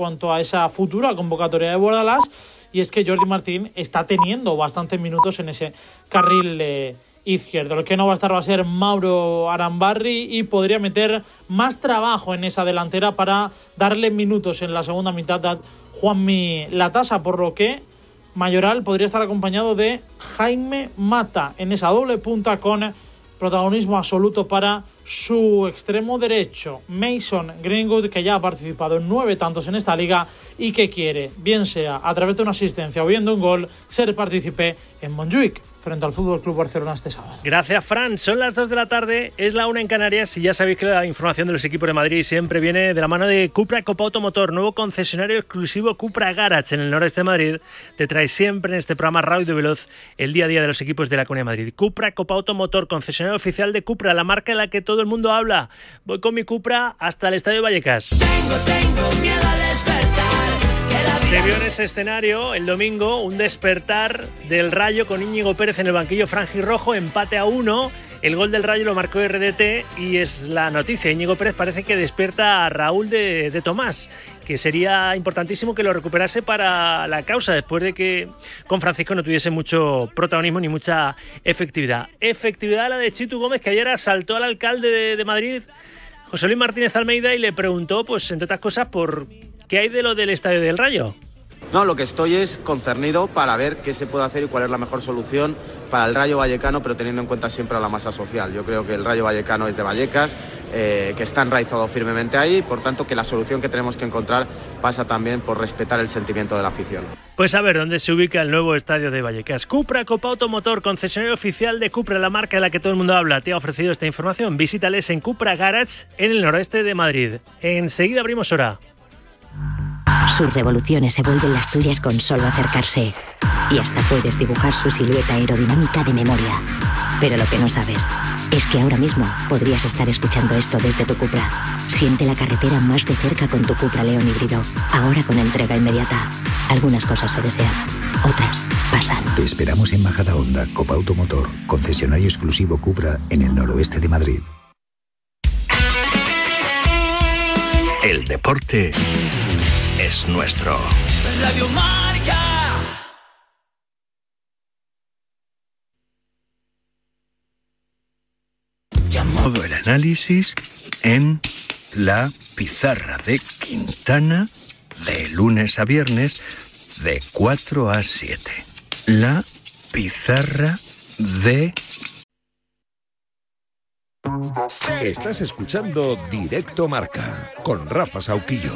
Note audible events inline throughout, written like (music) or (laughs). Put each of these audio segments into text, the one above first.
cuanto a esa futura convocatoria de Bordalás, y es que Jordi Martín está teniendo bastantes minutos en ese carril eh, izquierdo. Lo que no va a estar va a ser Mauro Arambarri y podría meter más trabajo en esa delantera para darle minutos en la segunda mitad a Juanmi Latasa, por lo que Mayoral podría estar acompañado de Jaime Mata en esa doble punta con protagonismo absoluto para su extremo derecho, Mason Greenwood, que ya ha participado en nueve tantos en esta liga y que quiere, bien sea a través de una asistencia o viendo un gol, ser partícipe en Montjuic frente al Fútbol Club Barcelona este sábado. Gracias, Fran. Son las 2 de la tarde, es la 1 en Canarias y ya sabéis que la información de los equipos de Madrid siempre viene de la mano de Cupra Copa Automotor, nuevo concesionario exclusivo Cupra Garage en el noreste de Madrid. Te trae siempre en este programa Radio Veloz el día a día de los equipos de la Comunidad de Madrid. Cupra Copa Automotor, concesionario oficial de Cupra, la marca en la que todo el mundo habla. Voy con mi Cupra hasta el Estadio Vallecas. Tengo, tengo miedo se vio en ese escenario el domingo un despertar del Rayo con Íñigo Pérez en el banquillo franjirrojo, empate a uno. El gol del Rayo lo marcó RDT y es la noticia. Íñigo Pérez parece que despierta a Raúl de, Tomás, que sería importantísimo que lo recuperase para la causa después de que con Francisco no tuviese mucho protagonismo ni mucha efectividad. Efectividad la de Chitu Gómez, que ayer asaltó al alcalde de, de Madrid, José Luis Martínez Almeida, y le preguntó, pues entre otras cosas, por ¿Qué hay de lo del Estadio del Rayo? No, lo que estoy es concernido para ver qué se puede hacer y cuál es la mejor solución para el Rayo Vallecano, pero teniendo en cuenta siempre a la masa social. Yo creo que el Rayo Vallecano es de Vallecas, eh, que está enraizado firmemente ahí, por tanto que la solución que tenemos que encontrar pasa también por respetar el sentimiento de la afición. Pues a ver dónde se ubica el nuevo estadio de Vallecas. Cupra Copa Automotor, concesionario oficial de Cupra, la marca de la que todo el mundo habla, te ha ofrecido esta información. Visítales en Cupra Garage en el noroeste de Madrid. Enseguida abrimos hora. Sus revoluciones se vuelven las tuyas con solo acercarse. Y hasta puedes dibujar su silueta aerodinámica de memoria. Pero lo que no sabes es que ahora mismo podrías estar escuchando esto desde tu Cupra. Siente la carretera más de cerca con tu Cupra León híbrido. Ahora con entrega inmediata. Algunas cosas se desean, otras pasan. Te esperamos en Majada Honda, Copa Automotor, concesionario exclusivo Cupra en el noroeste de Madrid. El deporte es nuestro. Radio Marca. Todo el análisis en la pizarra de Quintana de lunes a viernes de 4 a 7. La pizarra de Estás escuchando Directo Marca con Rafa Sauquillo.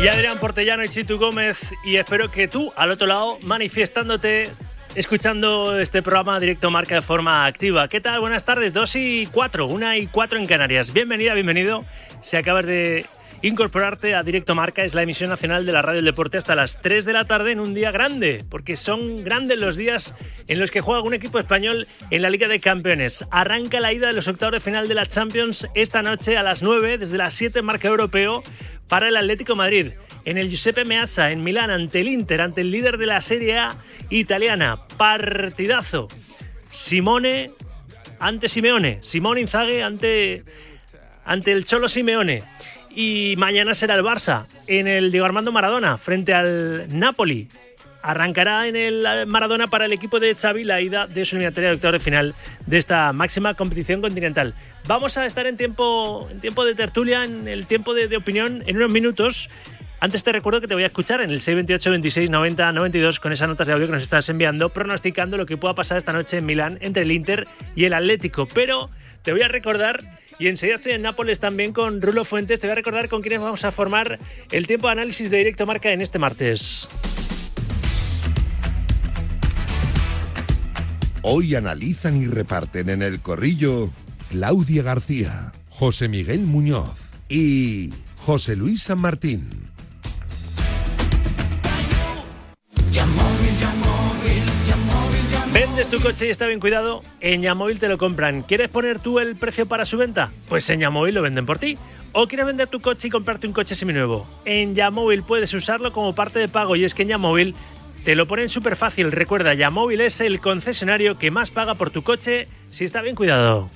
Y Adrián Portellano y Chitu Gómez, y espero que tú, al otro lado, manifestándote, escuchando este programa Directo Marca de forma activa. ¿Qué tal? Buenas tardes, 2 y 4, 1 y 4 en Canarias. Bienvenida, bienvenido. Si acabas de incorporarte a Directo Marca, es la emisión nacional de la Radio del Deporte hasta las 3 de la tarde en un día grande, porque son grandes los días en los que juega un equipo español en la Liga de Campeones. Arranca la ida de los octavos de final de la Champions esta noche a las 9, desde las 7 marca europeo, para el Atlético Madrid. En el Giuseppe Meazza, en Milán, ante el Inter, ante el líder de la Serie A italiana. Partidazo. Simone ante Simeone. Simone Inzaghi ante, ante el Cholo Simeone y mañana será el Barça en el Diego Armando Maradona frente al Napoli. Arrancará en el Maradona para el equipo de Xavi la ida de su eliminatoria de octavos de final de esta máxima competición continental. Vamos a estar en tiempo, en tiempo de tertulia, en el tiempo de, opinión, en unos minutos. Antes te recuerdo que te voy a escuchar en el 628 26 90 92 con esas notas de audio que nos estás enviando, pronosticando lo que pueda pasar esta noche en Milán entre el Inter y el Atlético. Pero te voy a recordar y enseguida estoy en Nápoles también con Rulo Fuentes. Te voy a recordar con quiénes vamos a formar el tiempo de análisis de directo marca en este martes. Hoy analizan y reparten en el corrillo Claudia García, José Miguel Muñoz y José Luis San Martín. ¿Vendes tu coche y está bien cuidado? En Yamóvil te lo compran. ¿Quieres poner tú el precio para su venta? Pues en Yamóvil lo venden por ti. ¿O quieres vender tu coche y comprarte un coche seminuevo? En Yamóvil puedes usarlo como parte de pago y es que en Yamóvil te lo ponen súper fácil. Recuerda, Yamóvil es el concesionario que más paga por tu coche si está bien cuidado.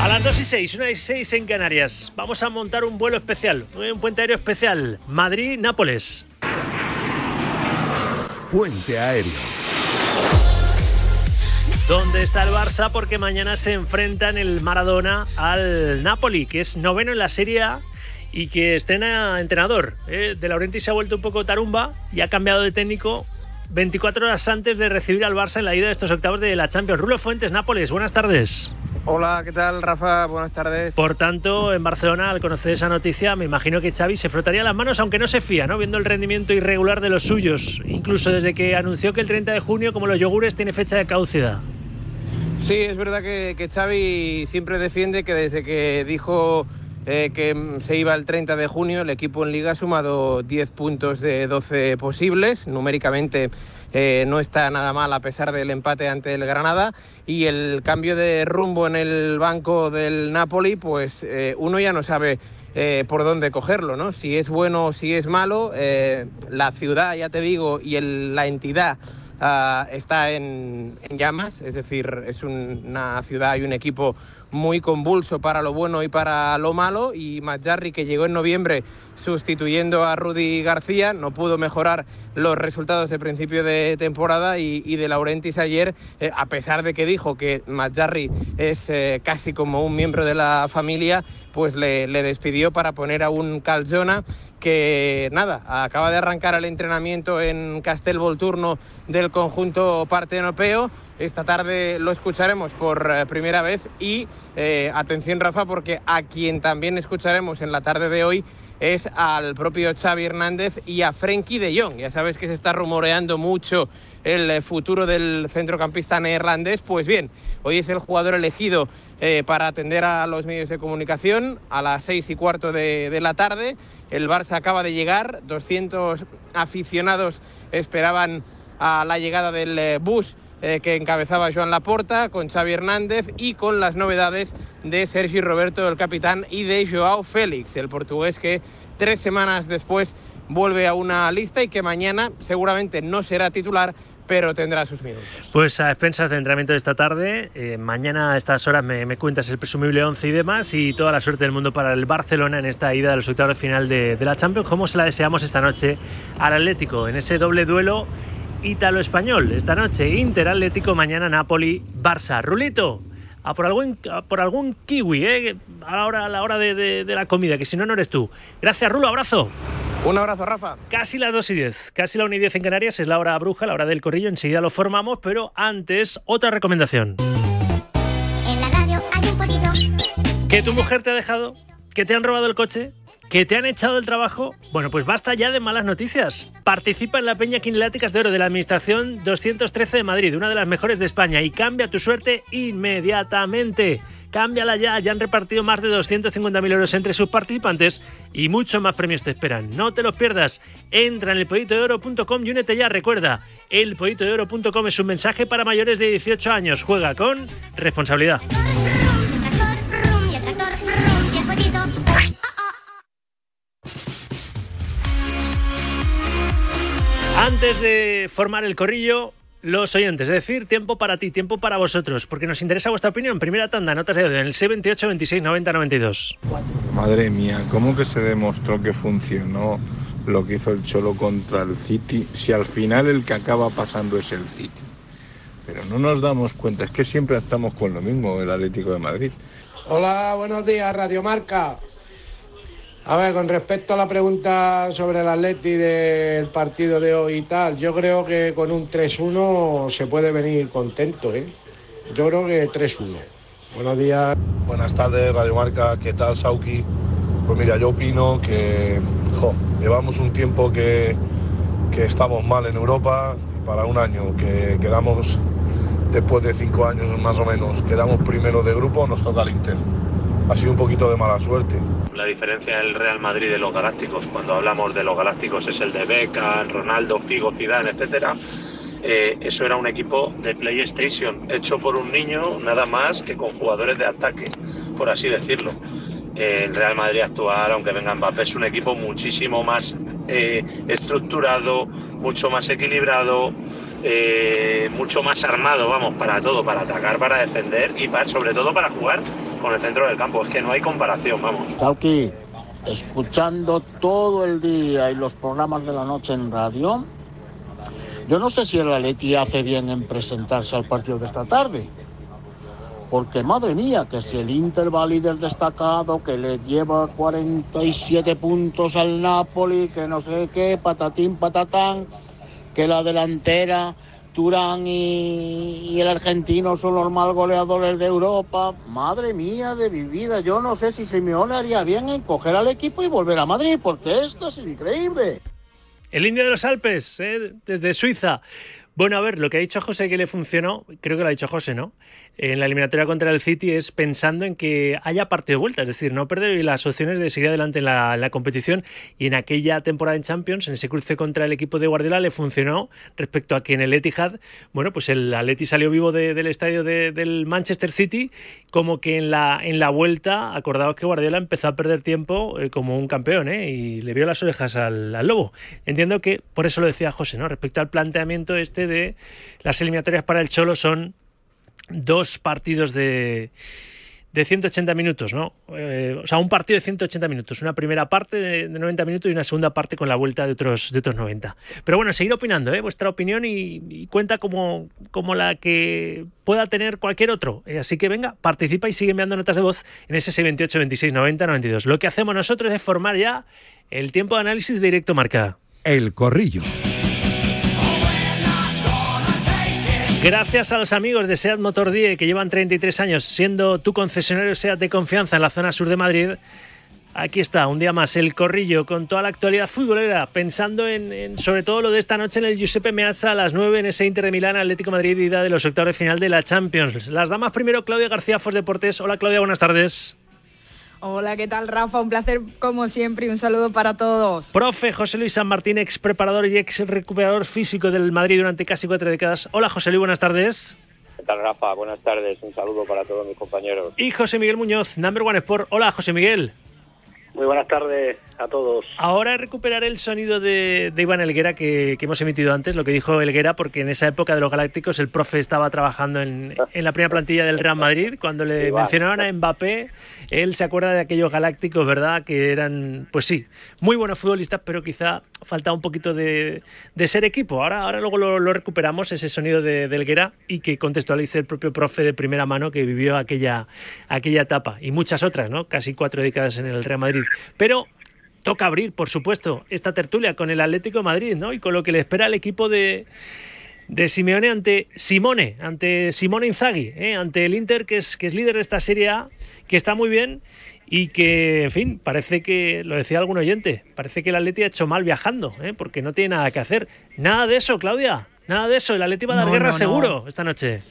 A las 2 y 6, 1 y 6 en Canarias. Vamos a montar un vuelo especial, un puente aéreo especial. Madrid-Nápoles. Puente aéreo. ¿Dónde está el Barça? Porque mañana se enfrentan el Maradona al Napoli, que es noveno en la Serie A y que estrena entrenador. ¿eh? De Laurenti se ha vuelto un poco tarumba y ha cambiado de técnico 24 horas antes de recibir al Barça en la ida de estos octavos de la Champions. Rulo Fuentes, Nápoles, buenas tardes. Hola, ¿qué tal, Rafa? Buenas tardes. Por tanto, en Barcelona, al conocer esa noticia, me imagino que Xavi se frotaría las manos, aunque no se fía, ¿no? Viendo el rendimiento irregular de los suyos, incluso desde que anunció que el 30 de junio, como los yogures, tiene fecha de caducidad. Sí, es verdad que, que Xavi siempre defiende que desde que dijo eh, que se iba el 30 de junio, el equipo en Liga ha sumado 10 puntos de 12 posibles, numéricamente eh, no está nada mal a pesar del empate ante el Granada. Y el cambio de rumbo en el banco del Napoli, pues eh, uno ya no sabe eh, por dónde cogerlo, ¿no? Si es bueno o si es malo, la ciudad, ya te digo, y la entidad ah, está en, llamas, es decir, es una ciudad y un equipo muy convulso para lo bueno y para lo malo. Y Majarri que llegó en noviembre sustituyendo a Rudy García no pudo mejorar los resultados de principio de temporada. Y, de Laurentis ayer eh, a pesar de que dijo que Majarri es eh, casi como un miembro de la familia pues le, le despidió para poner a un Calzona que nada, acaba de arrancar el entrenamiento en Castel Volturno del conjunto partenopeo esta tarde lo escucharemos por eh, primera vez y eh, atención Rafa porque a quien también escucharemos en la tarde de hoy es al propio Xavi Hernández y a Frenkie de Jong. Ya sabes que se está rumoreando mucho el eh, futuro del centrocampista neerlandés. Pues bien, hoy es el jugador elegido para atender a los medios de comunicación a las seis y cuarto de, de la tarde. El Barça acaba de llegar, 200 aficionados esperaban a la llegada del bus eh, que encabezaba Joan Laporta, con Xavi Hernández y con las novedades de Sergi Roberto, el capitán, y de Joao Félix, el portugués que tres semanas después vuelve a una lista y que mañana seguramente no será titular, pero tendrá sus minutos. Pues a expensas de entrenamiento de esta tarde, eh, mañana a estas horas me, cuentas el presumible 11 y demás y toda la suerte del mundo para el Barcelona en esta ida de los final de, de la Champions, como se la deseamos esta noche al Atlético, en ese doble duelo ítalo-español. Esta noche Inter Atlético, mañana Napoli, Barça. Rulito, a por algún, por algún kiwi, ¿eh? a la hora, a la hora de, la comida, que si no, no eres tú. Gracias, Rulo, abrazo. Un abrazo, Rafa. Casi las 2 y 10, casi la 1 y 10 en Canarias, es la hora bruja, la hora del corrillo, enseguida lo formamos, pero antes, otra recomendación. En la radio hay un pollito. ¿Que tu mujer te ha dejado? ¿Que te han robado el coche? ¿Que te han echado el trabajo? Bueno, pues basta ya de malas noticias. Participa en la Peña Quineláticas de Oro de la Administración 213 de Madrid, una de las mejores de España, y cambia tu suerte inmediatamente. Cámbiala ya, ya han repartido más de 250.000 euros entre sus participantes y muchos más premios te esperan. No te los pierdas. Entra en elpollitodeoro.com y únete ya. Recuerda, elpollitodeoro.com es un mensaje para mayores de 18 años. Juega con responsabilidad. Antes de formar el corrillo, los oyentes, es decir, tiempo para ti, tiempo para vosotros, porque nos interesa vuestra opinión. Primera tanda, notas de audio en el C28 26 90 92. Madre mía, ¿cómo que se demostró que funcionó lo que hizo el Cholo contra el City si al final el que acaba pasando es el City? Pero no nos damos cuenta, es que siempre estamos con lo mismo, el Atlético de Madrid. Hola, buenos días, Radio Marca. A ver, con respecto a la pregunta sobre el Atleti del partido de hoy y tal, yo creo que con un 3-1 se puede venir contento, ¿eh? Yo creo que 3-1. Buenos días. Buenas tardes, Radio Marca. ¿Qué tal, Sauki? Pues mira, yo opino que llevamos un tiempo que, que estamos mal en Europa para un año, que quedamos después de cinco años más o menos, quedamos primero de grupo, nos toca el Inter ha sido un poquito de mala suerte. La diferencia del Real Madrid de los Galácticos, cuando hablamos de los Galácticos es el de Beckham, Ronaldo, Figo, Zidane, etcétera. Eh, eso era un equipo de PlayStation hecho por un niño nada más que con jugadores de ataque, por así decirlo. Eh, el Real Madrid actual, aunque venga Mbappé, es un equipo muchísimo más eh, estructurado, mucho más equilibrado, eh, mucho más armado, vamos, para todo, para atacar, para defender y para, sobre todo para jugar con el centro del campo. Es que no hay comparación, vamos. Chauqui, escuchando todo el día y los programas de la noche en radio, yo no sé si el Atleti hace bien en presentarse al partido de esta tarde. Porque madre mía, que si el Inter va líder destacado, que le lleva 47 puntos al Napoli, que no sé qué, patatín, patatán, que la delantera, Turán y, el argentino son los más goleadores de Europa. Madre mía de mi vida, yo no sé si Simeone haría bien en coger al equipo y volver a Madrid, porque esto es increíble. El indio de los Alpes, ¿eh? desde Suiza. Bueno, a ver, lo que ha dicho José que le funcionó, creo que lo ha dicho José, ¿no? En la eliminatoria contra el City es pensando en que haya partido de vuelta, es decir, no perder las opciones de seguir adelante en la, competición. Y en aquella temporada en Champions, en ese cruce contra el equipo de Guardiola, le funcionó respecto a que en el Etihad, bueno, pues el Atleti salió vivo de, del estadio de, del Manchester City, como que en la, en la vuelta, acordaos que Guardiola empezó a perder tiempo eh, como un campeón, ¿eh? Y le vio las orejas al, al lobo. Entiendo que por eso lo decía José, ¿no? Respecto al planteamiento este de las eliminatorias para el Cholo son dos partidos de, de 180 minutos, ¿no? Eh, o sea, un partido de 180 minutos, una primera parte de, de, 90 minutos y una segunda parte con la vuelta de otros, de otros 90. Pero bueno, seguir opinando, ¿eh? Vuestra opinión y, y cuenta como, como, la que pueda tener cualquier otro. Eh, así que venga, participa y sigue enviando notas de voz en ese 628 26 90 92. Lo que hacemos nosotros es formar ya el tiempo de análisis de directo marca. El corrillo. Gracias a los amigos de SEAT Motor Die que llevan 33 años siendo tu concesionario SEAT de confianza en la zona sur de Madrid. Aquí está, un día más, el corrillo con toda la actualidad futbolera, pensando en, en, sobre todo lo de esta noche en el Giuseppe Meazza a las 9 en ese Inter de Milán, Atlético Madrid, ida de los octavos de final de la Champions. Las damas primero, Claudia García, Fos Deportes. Hola Claudia, buenas tardes. Hola, ¿qué tal Rafa? Un placer como siempre y un saludo para todos. Profe José Luis San Martín, ex preparador y ex recuperador físico del Madrid durante casi cuatro décadas. Hola José Luis, buenas tardes. ¿Qué tal Rafa? Buenas tardes, un saludo para todos mis compañeros. Y José Miguel Muñoz, Number One Sport. Hola José Miguel. Muy buenas tardes a todos. Ahora recuperaré el sonido de, de Iván Elguera que, que, hemos emitido antes, lo que dijo Elguera, porque en esa época de los Galácticos el profe estaba trabajando en, en la primera plantilla del Real Madrid. Cuando le Iván. mencionaron a Mbappé, él se acuerda de aquellos Galácticos, ¿verdad? Que eran, pues sí, muy buenos futbolistas, pero quizá faltaba un poquito de, de ser equipo. Ahora, ahora luego lo, lo, recuperamos, ese sonido de, de Elguera, y que contextualice el propio profe de primera mano que vivió aquella, aquella etapa y muchas otras, ¿no? Casi cuatro décadas en el Real Madrid. Pero toca abrir, por supuesto, esta tertulia con el Atlético de Madrid, ¿no? Y con lo que le espera al equipo de, de Simeone ante Simone, ante Simone Inzaghi, ¿eh? ante el Inter, que es, que es líder de esta Serie A, que está muy bien y que, en fin, parece que, lo decía algún oyente, parece que el Atleti ha hecho mal viajando, ¿eh? porque no tiene nada que hacer. Nada de eso, Claudia, nada de eso. El Atleti va a dar no, guerra no, seguro no. esta noche.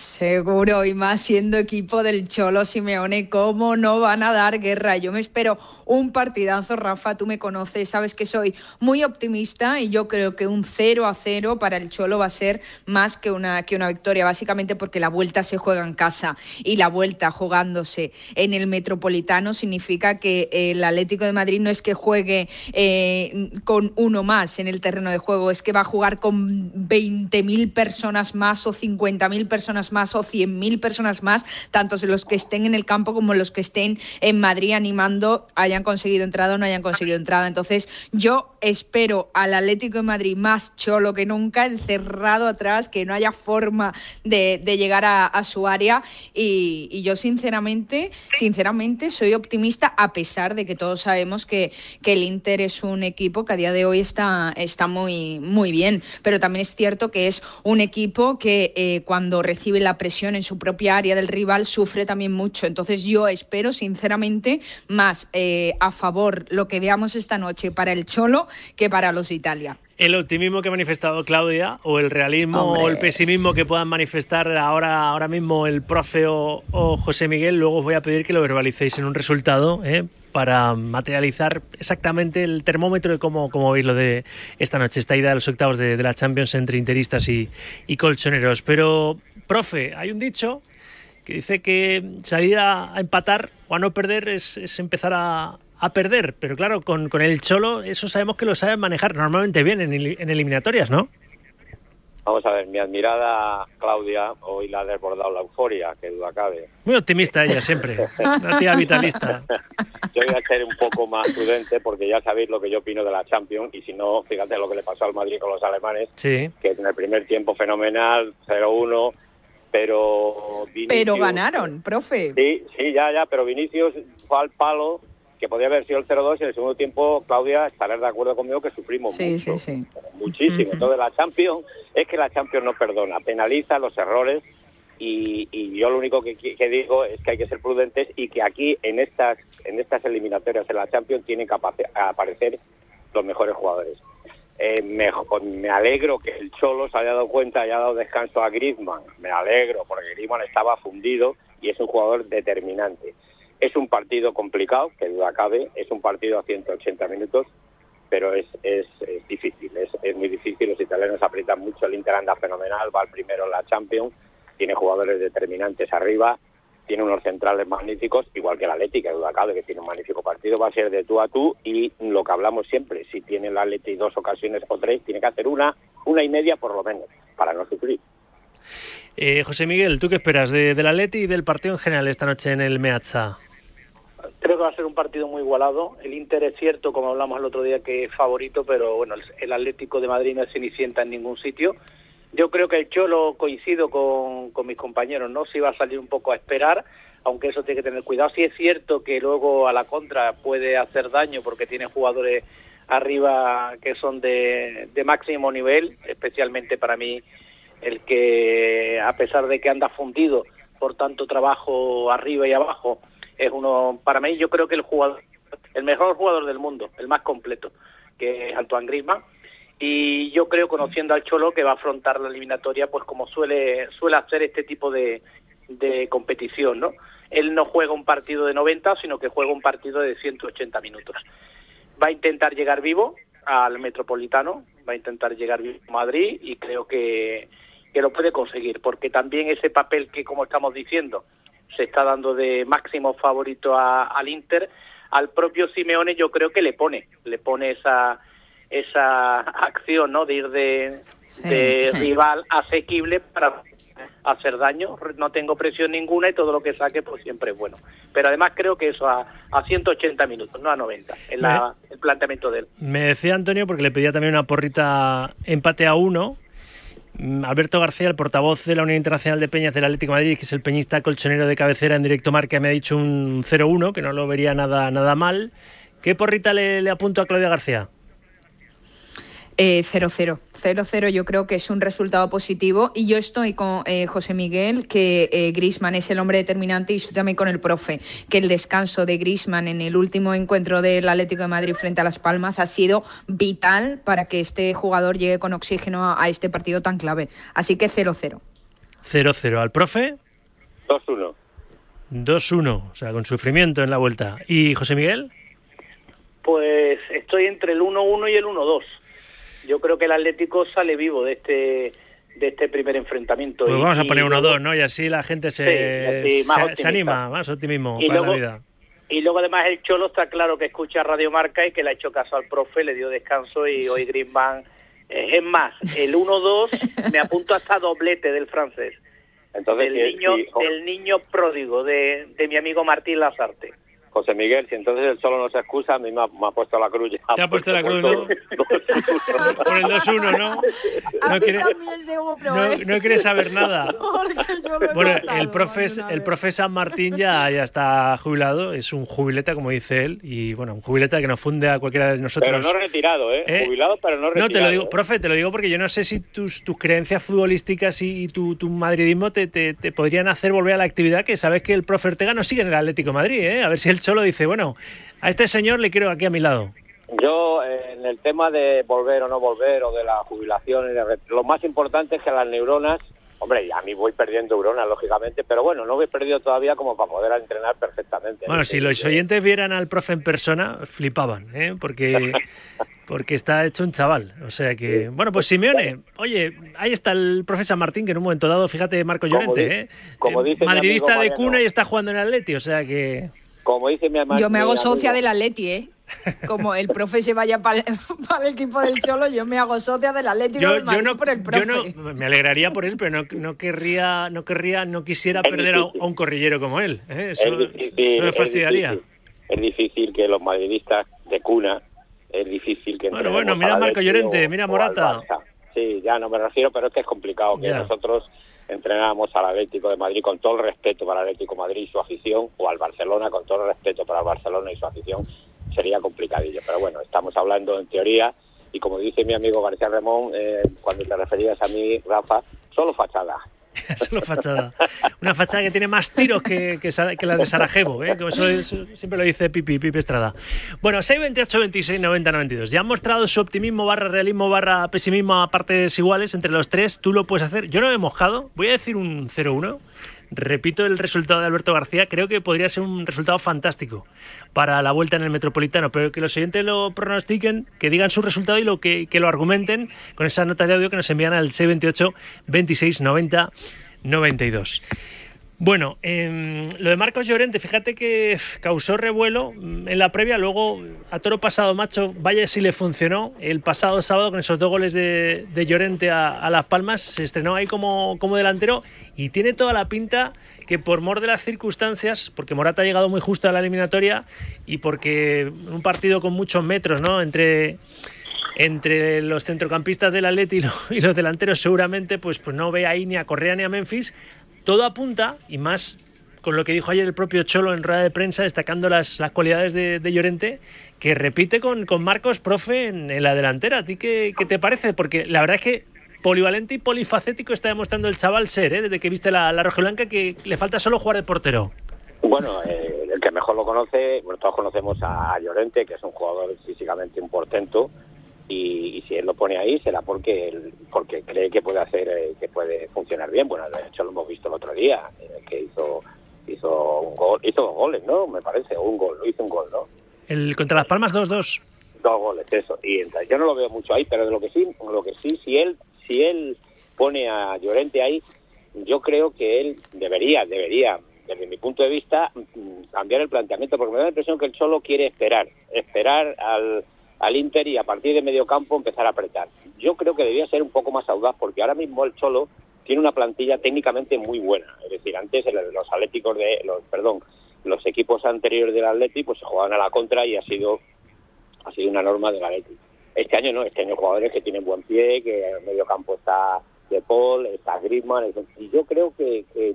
Seguro, y más siendo equipo del Cholo Simeone, ¿cómo no van a dar guerra? Yo me espero un partidazo, Rafa, tú me conoces, sabes que soy muy optimista y yo creo que un 0 a 0 para el Cholo va a ser más que una, que una victoria, básicamente porque la vuelta se juega en casa y la vuelta jugándose en el Metropolitano significa que el Atlético de Madrid no es que juegue eh, con uno más en el terreno de juego, es que va a jugar con 20.000 personas más o 50.000 personas más o 100.000 personas más, tanto los que estén en el campo como los que estén en Madrid animando, hayan conseguido entrada o no hayan conseguido entrada. Entonces, yo espero al Atlético de Madrid más cholo que nunca, encerrado atrás, que no haya forma de, llegar a, su área. Y, yo, sinceramente, sinceramente, soy optimista, a pesar de que todos sabemos que, el Inter es un equipo que a día de hoy está, muy bien. Pero también es cierto que es un equipo que eh, cuando recibe la presión en su propia área del rival sufre también mucho. Entonces, yo espero, sinceramente, más. Eh, a favor lo que veamos esta noche para el Cholo que para los Italia. El optimismo que ha manifestado Claudia o el realismo Hombre. o el pesimismo que puedan manifestar ahora, ahora mismo el profe o, o, José Miguel, luego os voy a pedir que lo verbalicéis en un resultado ¿eh? para materializar exactamente el termómetro de cómo, cómo veis lo de esta noche, esta ida de los octavos de, de la Champions entre interistas y, y colchoneros. Pero, profe, hay un dicho que dice que salir a, a empatar o a no perder es, es empezar a, a, perder. Pero claro, con, con, el Cholo eso sabemos que lo saben manejar normalmente bien en, en eliminatorias, ¿no? Vamos a ver, mi admirada Claudia hoy la ha desbordado la euforia, que duda cabe. Muy optimista ella siempre, una tía vitalista. (laughs) Yo voy a ser un poco más prudente porque ya sabéis lo que yo opino de la Champions y si no, fíjate lo que le pasó al Madrid con los alemanes, Sí. que en el primer tiempo fenomenal, 0-1, pero Vinicius- Pero ganaron, profe. Sí, sí, ya, ya, pero Vinicius fue al palo, que podía haber sido el 0-2 y en el segundo tiempo, Claudia, estarás de acuerdo conmigo que sufrimos Sí, mucho, sí, sí. muchísimo. Entonces la Champions, es que la Champions no perdona, penaliza los errores y, y yo lo único que, que digo es que hay que ser prudentes y que aquí en estas en estas eliminatorias en la Champions tienen que aparecer los mejores jugadores. Eh, me, me alegro que el Cholo se haya dado cuenta, haya dado descanso a Griezmann. Me alegro porque Griezmann estaba fundido y es un jugador determinante. Es un partido complicado, que duda cabe, es un partido a 180 minutos, pero es, es, es difícil, es, es muy difícil. Los italianos aprietan mucho, el Inter anda fenomenal, va el primero en la Champions, tiene jugadores determinantes arriba, tiene unos centrales magníficos, igual que el Atleti, que duda cabe que tiene un magnífico partido, va a ser de tú a tú y lo que hablamos siempre, si tiene el Atleti dos ocasiones o tres, tiene que hacer una, una y media por lo menos, para no sufrir. Eh, José Miguel, ¿tú qué esperas de, del Atleti y del partido en general esta noche en el Meazza? Creo que va a ser un partido muy igualado. El Inter es cierto, como hablamos el otro día, que es favorito, pero bueno, el, el Atlético de Madrid no es cenicienta en ningún sitio. Yo creo que el Cholo coincido con, mis compañeros, ¿no? Si va a salir un poco a esperar, aunque eso tiene que tener cuidado. Sí es cierto que luego a la contra puede hacer daño porque tiene jugadores arriba que son de, de máximo nivel, especialmente para mí el que, a pesar de que anda fundido por tanto trabajo arriba y abajo, es uno, para mí yo creo que el jugador, el mejor jugador del mundo, el más completo, que es Antoine Griezmann. Y yo creo, conociendo al Cholo, que va a afrontar la eliminatoria, pues como suele, suele hacer este tipo de, de competición, ¿no? Él no juega un partido de 90, sino que juega un partido de 180 minutos. Va a intentar llegar vivo al Metropolitano, va a intentar llegar vivo a Madrid y creo que, que lo puede conseguir, porque también ese papel que, como estamos diciendo, se está dando de máximo favorito a- al Inter, al propio Simeone yo creo que le pone, le pone esa esa acción, ¿no? De ir de, de rival asequible para hacer daño. No tengo presión ninguna y todo lo que saque pues siempre es bueno. Pero además creo que eso a, a 180 minutos, no a 90, en la- el planteamiento de él. Me decía Antonio, porque le pedía también una porrita empate a uno. Mm, Alberto García, el portavoz de la Unión Internacional de Peñas del Atlético de Madrid, que es el peñista colchonero de cabecera en directo marca, me ha dicho un 0-1, que no lo vería nada, nada mal. ¿Qué porrita le, le apunto a Claudia García? Eh, 0-0. 0-0 yo creo que es un resultado positivo y yo estoy con eh, José Miguel que eh, Grisman es el hombre determinante y estoy también con el profe que el descanso de Grisman en el último encuentro del Atlético de Madrid frente a Las Palmas ha sido vital para que este jugador llegue con oxígeno a, a este partido tan clave. Así que 0-0. 0-0 al profe, 2-1. 2-1, o sea, con sufrimiento en la vuelta. ¿Y José Miguel? Pues estoy entre el 1-1 y el 1-2. Yo creo que el Atlético sale vivo de este de este primer enfrentamiento. Pues Y- vamos a poner luego- 1-2, ¿no? Y así la gente se, Sí, así, más se- anima, más optimismo Y para luego- la vida. Y luego además el Cholo está claro que escucha Radio Marca y que le ha hecho caso al profe, le dio descanso y hoy Griezmann... eh, es más, el 1-2 me apunto hasta doblete del francés. Entonces, si- niño, del niño pródigo de, de mi amigo Martín Lazarte. José Miguel, si entonces el solo no se excusa, a mí me ha, me ha puesto la cruz. ya. Te ha puesto la cruz, ¿no? (laughs) Por el 2-1, ¿no? A No mí quiere- también seguro, No, no quiere saber nada. (laughs) Bueno, notado el profe, el profe San Martín ya, ya está jubilado, es un jubileta, como dice él, y bueno, un jubileta que nos funde a cualquiera de nosotros. Pero no retirado, ¿eh? ¿Eh? Jubilado, pero no retirado. No, te lo digo, ¿eh? profe, te lo digo porque yo no sé si tus, tus creencias futbolísticas y, y tu, tu madridismo te, te- te podrían hacer volver a la actividad que sabes que el profe Ortega no sigue en el Atlético de Madrid, ¿eh? A ver si Cholo dice, bueno, a este señor le quiero aquí a mi lado. Yo, en el tema de volver o no volver, o de la jubilación, lo más importante es que las neuronas, hombre, a mí voy perdiendo neuronas, lógicamente, pero bueno, no voy perdido todavía como para poder entrenar perfectamente. Bueno, si los oyentes vieran al profe en persona, flipaban, ¿eh? Porque, (laughs) porque está hecho un chaval. O sea que, bueno, pues Simeone, oye, ahí está el profe San Martín, que en un momento dado, fíjate, Marco Como Llorente, ¿eh? como Eh, dice Madridista de cuna y está jugando en Atleti, o sea que... Como dice mi ama- Yo me hago socia del Atleti, ¿eh? como el profe se vaya para el, (laughs) equipo del Cholo, yo me hago socia del Atlético Yo, de Madrid yo no, por el profe. yo no, me alegraría por él, pero no, no querría, no querría, no quisiera perder a, a un corrillero como él. ¿eh? Eso, es difícil, eso me es fastidiaría. difícil. Es difícil que los madridistas de cuna, es difícil que Bueno, bueno, mira a Marco Atleti Llorente, o- mira a Morata. Sí, ya no me refiero, pero es que es complicado que Ya. nosotros entrenamos al Atlético de Madrid con todo el respeto para el Atlético de Madrid y su afición, o al Barcelona con todo el respeto para el Barcelona y su afición, sería complicadillo. Pero bueno, estamos hablando en teoría y como dice mi amigo García Ramón, eh, cuando te referías a mí, Rafa, solo fachada. (laughs) Solo fachada. Una fachada que tiene más tiros que, que, que la de Sarajevo, ¿eh? Como eso, eso siempre lo dice Pipi, Pipi Estrada. Bueno, 628, 26, 90, 92. Ya han mostrado su optimismo barra realismo barra pesimismo a partes iguales entre los tres. Tú lo puedes hacer. Yo no he mojado. Voy a decir un 0-1. Repito el resultado de Alberto García. Creo que podría ser un resultado fantástico para la vuelta en el Metropolitano. Pero que los oyentes lo pronostiquen, que digan su resultado y lo que, que lo argumenten con esa nota de audio que nos envían al 628 26 90 92. Bueno, em, lo de Marcos Llorente, fíjate que causó revuelo mm, en la previa, luego a toro pasado, macho, vaya si le funcionó. El pasado sábado con esos dos goles de, de Llorente a, a Las Palmas, se estrenó ahí como, como delantero y tiene toda la pinta que por mor de las circunstancias, porque Morata ha llegado muy justo a la eliminatoria y porque un partido con muchos metros, ¿no? Entre entre los centrocampistas del Atleti y, lo- y los delanteros seguramente pues, pues no ve ahí ni a Correa ni a Memphis. Todo apunta, y más con lo que dijo ayer el propio Cholo en rueda de prensa, destacando las, las cualidades de, de Llorente, que repite con, con Marcos, profe, en, en la delantera. ¿A ti qué, qué te parece? Porque la verdad es que polivalente y polifacético está demostrando el chaval ser, ¿eh? desde que viste la, la rojiblanca, que le falta solo jugar de portero. Bueno, eh, el que mejor lo conoce, bueno, todos conocemos a Llorente, que es un jugador físicamente un y, y si él lo pone ahí será porque él, porque cree que puede hacer, eh, que puede funcionar bien. Bueno, de hecho lo hemos visto el otro día, eh, que hizo hizo un gol, hizo dos goles, ¿no? Me parece, un gol, lo hizo un gol, ¿no? El, contra Las Palmas 2-2. Dos goles, eso. Y entonces, yo no lo veo mucho ahí, pero de lo que sí, lo que sí, si él, si él pone a Llorente ahí, yo creo que él debería, debería, desde mi punto de vista, mm, cambiar el planteamiento, porque me da la impresión que él solo quiere esperar, esperar al, al Inter y a partir de medio campo empezar a apretar. Yo creo que debía ser un poco más audaz, porque ahora mismo el Cholo tiene una plantilla técnicamente muy buena. Es decir, antes los atléticos de, los, perdón, los equipos anteriores del Atleti pues se jugaban a la contra y ha sido ha sido una norma del Atleti. Este año no, este año jugadores que tienen buen pie, que en medio campo está De Paul, está Griezmann, y yo creo que, que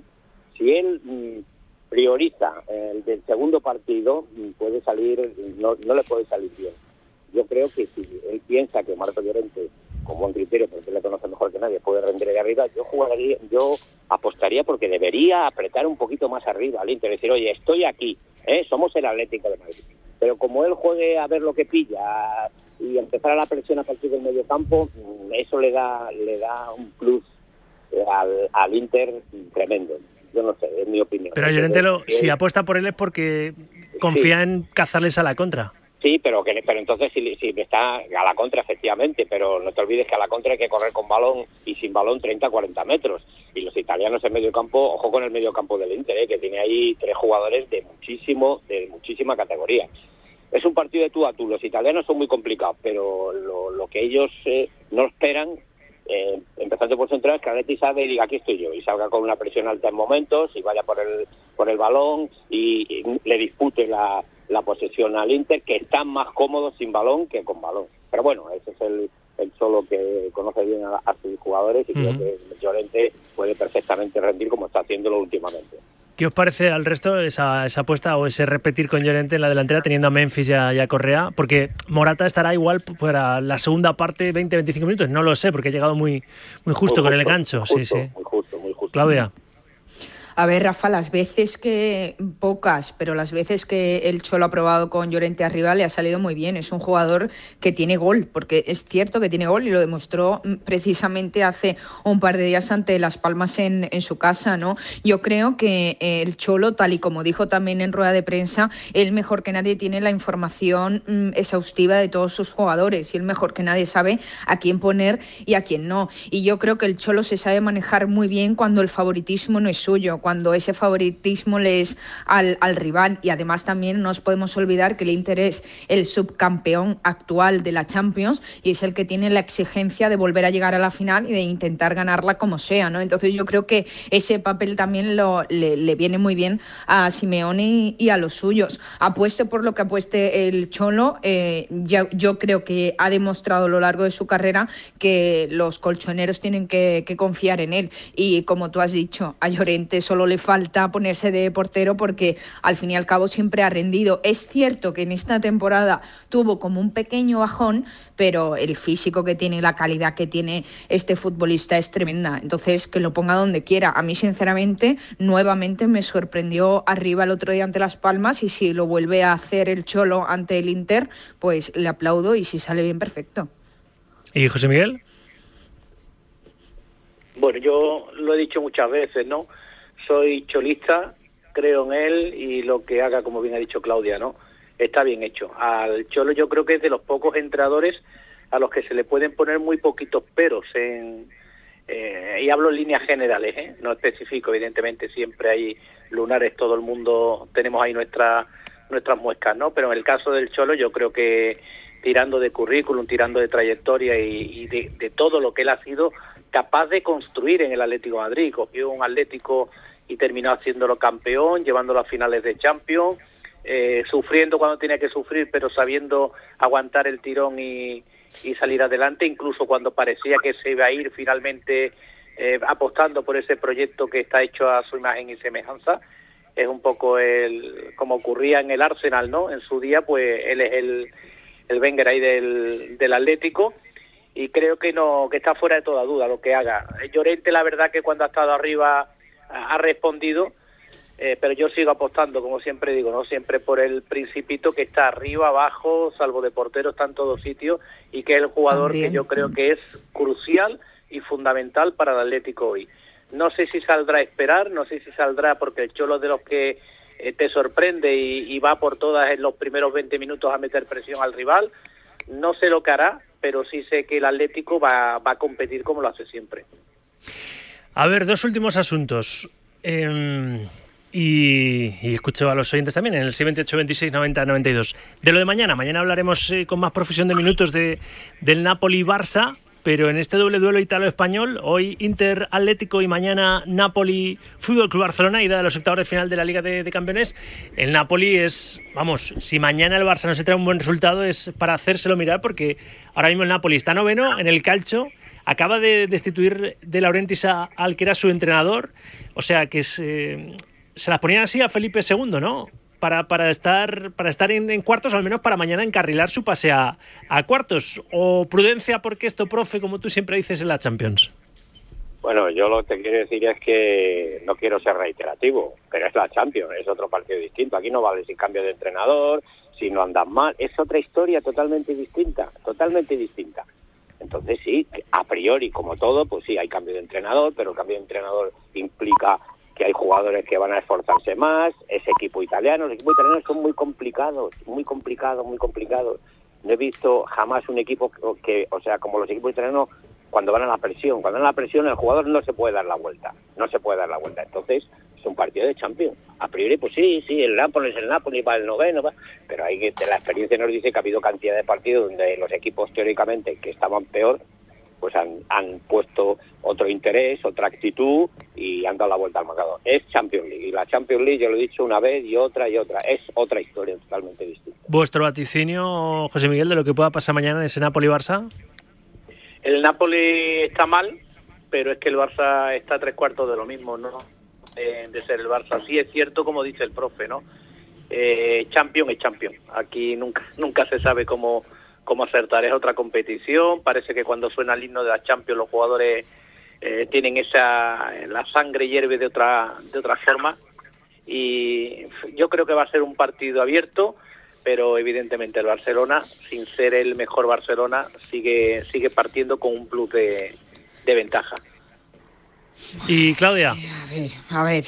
si él mm, prioriza el del segundo partido, mm, puede salir, no, no le puede salir bien. Yo creo que si él piensa que Marco Llorente, con buen criterio, porque él le conoce mejor que nadie, puede rendir de arriba, yo jugaría, yo apostaría porque debería apretar un poquito más arriba al Inter, decir, oye, estoy aquí, ¿eh? somos el Atlético de Madrid. Pero como él juegue a ver lo que pilla y empezar a la presión a partir del medio campo, mm, eso le da, le da un plus eh, al, al Inter tremendo. Yo no sé, es mi opinión. Pero a Llorente, lo- si apuesta por él es porque confía en cazarles a la contra. Sí, pero que pero entonces si, si está a la contra, efectivamente, pero no te olvides que a la contra hay que correr con balón y sin balón 30, 40 metros. Y los italianos en medio campo, ojo con el medio campo del Inter, ¿eh? que tiene ahí tres jugadores de muchísimo, de muchísima categoría. Es un partido de tú a tú. Los italianos son muy complicados, pero lo, lo que ellos eh, no esperan, eh, empezando por central, es que Atleti sabe y diga aquí estoy yo y salga con una presión alta en momentos y vaya por el por el balón y le dispute la, la posesión al Inter, que están más cómodos sin balón que con balón. Pero bueno, ese es el, el solo que conoce bien a, a sus jugadores y creo que Llorente puede perfectamente rendir como está haciéndolo últimamente. ¿Qué os parece al resto esa, esa apuesta o ese repetir con Llorente en la delantera teniendo a Memphis y a, y a Correa? Porque Morata estará igual para la segunda parte 20-25 minutos. No lo sé porque ha llegado muy, muy justo Muy con el gancho. sí, sí. Muy justo, muy justo. Claudia. A ver, Rafa, las veces que, pocas, pero las veces que el Cholo ha probado con Llorente arriba le ha salido muy bien. Es un jugador que tiene gol, porque es cierto que tiene gol y lo demostró mm, precisamente hace un par de días ante Las Palmas en, su casa, ¿no? Yo creo que eh, el Cholo, tal y como dijo también en rueda de prensa, él mejor que nadie tiene la información mm, exhaustiva de todos sus jugadores y él mejor que nadie sabe a quién poner y a quién no. Y yo creo que el Cholo se sabe manejar muy bien cuando el favoritismo no es suyo, cuando ese favoritismo le es al, al rival. Y además también no nos podemos olvidar que el Inter es el subcampeón actual de la Champions y es el que tiene la exigencia de volver a llegar a la final y de intentar ganarla como sea, ¿no? Entonces yo creo que ese papel también lo, le, viene muy bien a Simeone y, a los suyos. Apueste por lo que apueste el Cholo, eh, yo creo que ha demostrado a lo largo de su carrera que los colchoneros tienen que, confiar en él. Y como tú has dicho, a Llorente solo le falta ponerse de portero porque al fin y al cabo siempre ha rendido. Es cierto que en esta temporada tuvo como un pequeño bajón, pero el físico que tiene, la calidad que tiene este futbolista es tremenda. Entonces, que lo ponga donde quiera. A mí, sinceramente, nuevamente me sorprendió arriba el otro día ante Las Palmas y si lo vuelve a hacer el Cholo ante el Inter, pues le aplaudo y si sale bien, perfecto. ¿Y José Miguel? Bueno, yo lo he dicho muchas veces, ¿no? Soy cholista, creo en él y lo que haga, como bien ha dicho Claudia, ¿no? Está bien hecho. Al Cholo yo creo que es de los pocos entrenadores a los que se le pueden poner muy poquitos peros en, eh, y hablo en líneas generales, ¿eh? no específico, evidentemente siempre hay lunares, todo el mundo tenemos ahí nuestra, nuestras muescas, ¿no? Pero en el caso del Cholo yo creo que tirando de currículum, tirando de trayectoria y, de, todo lo que él ha sido capaz de construir en el Atlético Madrid. Cogió un Atlético y terminó haciéndolo campeón, llevándolo a finales de Champions, eh, sufriendo cuando tenía que sufrir, pero sabiendo aguantar el tirón y, salir adelante, incluso cuando parecía que se iba a ir finalmente eh, apostando por ese proyecto que está hecho a su imagen y semejanza. Es un poco el como ocurría en el Arsenal, ¿no? En su día, pues él es el, el Wenger ahí del, del Atlético y creo que no que está fuera de toda duda lo que haga. Llorente la verdad que cuando ha estado arriba ha respondido, eh, pero yo sigo apostando, como siempre digo, no siempre por el principito que está arriba, abajo, salvo de portero, está en todos sitios y que es el jugador que yo creo que es crucial y fundamental para el Atlético hoy. No sé si saldrá a esperar, no sé si saldrá porque el Cholo de los que eh, te sorprende y, va por todas en los primeros 20 minutos a meter presión al rival. No sé lo que hará, pero sí sé que el Atlético va, va a competir como lo hace siempre. A ver, dos últimos asuntos. Em, y, y, escucho a los oyentes también en el 78 26 90 92. De lo de mañana, mañana hablaremos eh, con más profesión de minutos de, del Napoli-Barça pero en este doble duelo italo-español, hoy Inter Atlético y mañana Napoli Fútbol Club Barcelona, ida de los octavos de final de la Liga de, Campeones, el Napoli es, vamos, si mañana el Barça no se trae un buen resultado es para hacérselo mirar porque ahora mismo el Napoli está noveno en el calcio, acaba de destituir de Laurentiis al que era su entrenador, o sea que se, se las ponían así a Felipe II, ¿no? para, para estar, para estar en, cuartos, al menos para mañana encarrilar su pase a, cuartos. ¿O prudencia porque esto, profe, como tú siempre dices en la Champions? Bueno, yo lo que quiero decir es que no quiero ser reiterativo, pero es la Champions, es otro partido distinto. Aquí no vale si cambio de entrenador, si no andan mal, es otra historia totalmente distinta, totalmente distinta. Entonces sí, a priori, como todo, pues sí, hay cambio de entrenador, pero el cambio de entrenador implica que hay jugadores que van a esforzarse más, ese equipo italiano, los equipos italianos son muy complicados, muy complicados, muy complicados. No he visto jamás un equipo que, o sea, como los equipos italianos, cuando van a la presión, cuando van a la presión el jugador no se puede dar la vuelta, no se puede dar la vuelta. Entonces, un partido de Champions. A priori, pues sí, sí, el Nápoles es el Nápoles, va el noveno, va, pero hay que, la experiencia nos dice que ha habido cantidad de partidos donde los equipos teóricamente que estaban peor pues han, han puesto otro interés, otra actitud y han dado la vuelta al marcador. Es Champions League y la Champions League, yo lo he dicho una vez y otra y otra, es otra historia totalmente distinta. ¿Vuestro vaticinio, José Miguel, de lo que pueda pasar mañana en ese Napoli-Barça? El Napoli está mal, pero es que el Barça está tres cuartos de lo mismo, ¿no? De ser el Barça. Sí es cierto, como dice el profe, ¿no? Eh, champion es champion. Aquí nunca, nunca se sabe cómo cómo acertar. Es otra competición. Parece que cuando suena el himno de la Champions los jugadores eh, tienen esa la sangre hierve de otra de otra forma. Y yo creo que va a ser un partido abierto, pero evidentemente el Barcelona, sin ser el mejor Barcelona, sigue sigue partiendo con un plus de, de ventaja. Y Claudia. A ver.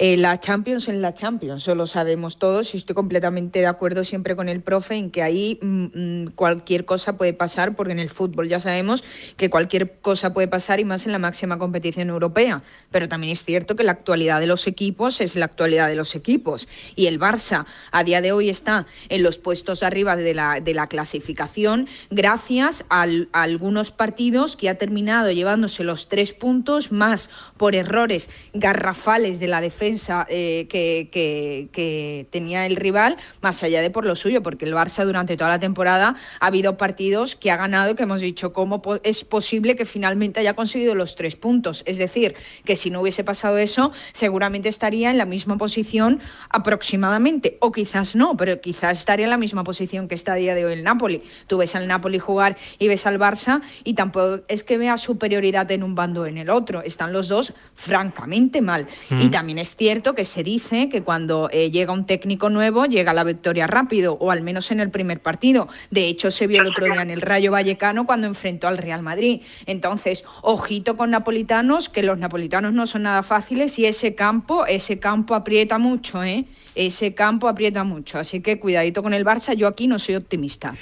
Eh, la Champions en la Champions, eso lo sabemos todos y estoy completamente de acuerdo siempre con el profe en que ahí mm, mm, cualquier cosa puede pasar, porque en el fútbol ya sabemos que cualquier cosa puede pasar y más en la máxima competición europea. Pero también es cierto que la actualidad de los equipos es la actualidad de los equipos. Y el Barça a día de hoy está en los puestos arriba de la, de la clasificación gracias a algunos partidos que ha terminado llevándose los tres puntos más por errores garrafales de la defensa eh, que, que- que tenía el rival, más allá de por lo suyo, porque el Barça durante toda la temporada ha habido partidos que ha ganado que hemos dicho cómo es posible que finalmente haya conseguido los tres puntos. Es decir, que si no hubiese pasado eso, seguramente estaría en la misma posición aproximadamente, o quizás no, pero quizás estaría en la misma posición que está a día de hoy el Napoli. Tú ves al Napoli jugar y ves al Barça y tampoco es que vea superioridad en un bando o en el otro. Están los dos francamente mal. Mm. Y también es cierto que se dice que cuando eh, llega un técnico nuevo llega la victoria rápido, o al menos en el primer partido. De hecho, se vio el otro día en el Rayo Vallecano cuando enfrentó al Real Madrid. Entonces, ojito con napolitanos, que los napolitanos no son nada fáciles y ese campo, ese campo aprieta mucho, ¿eh? Ese campo aprieta mucho. Así que cuidadito con el Barça, yo aquí no soy optimista.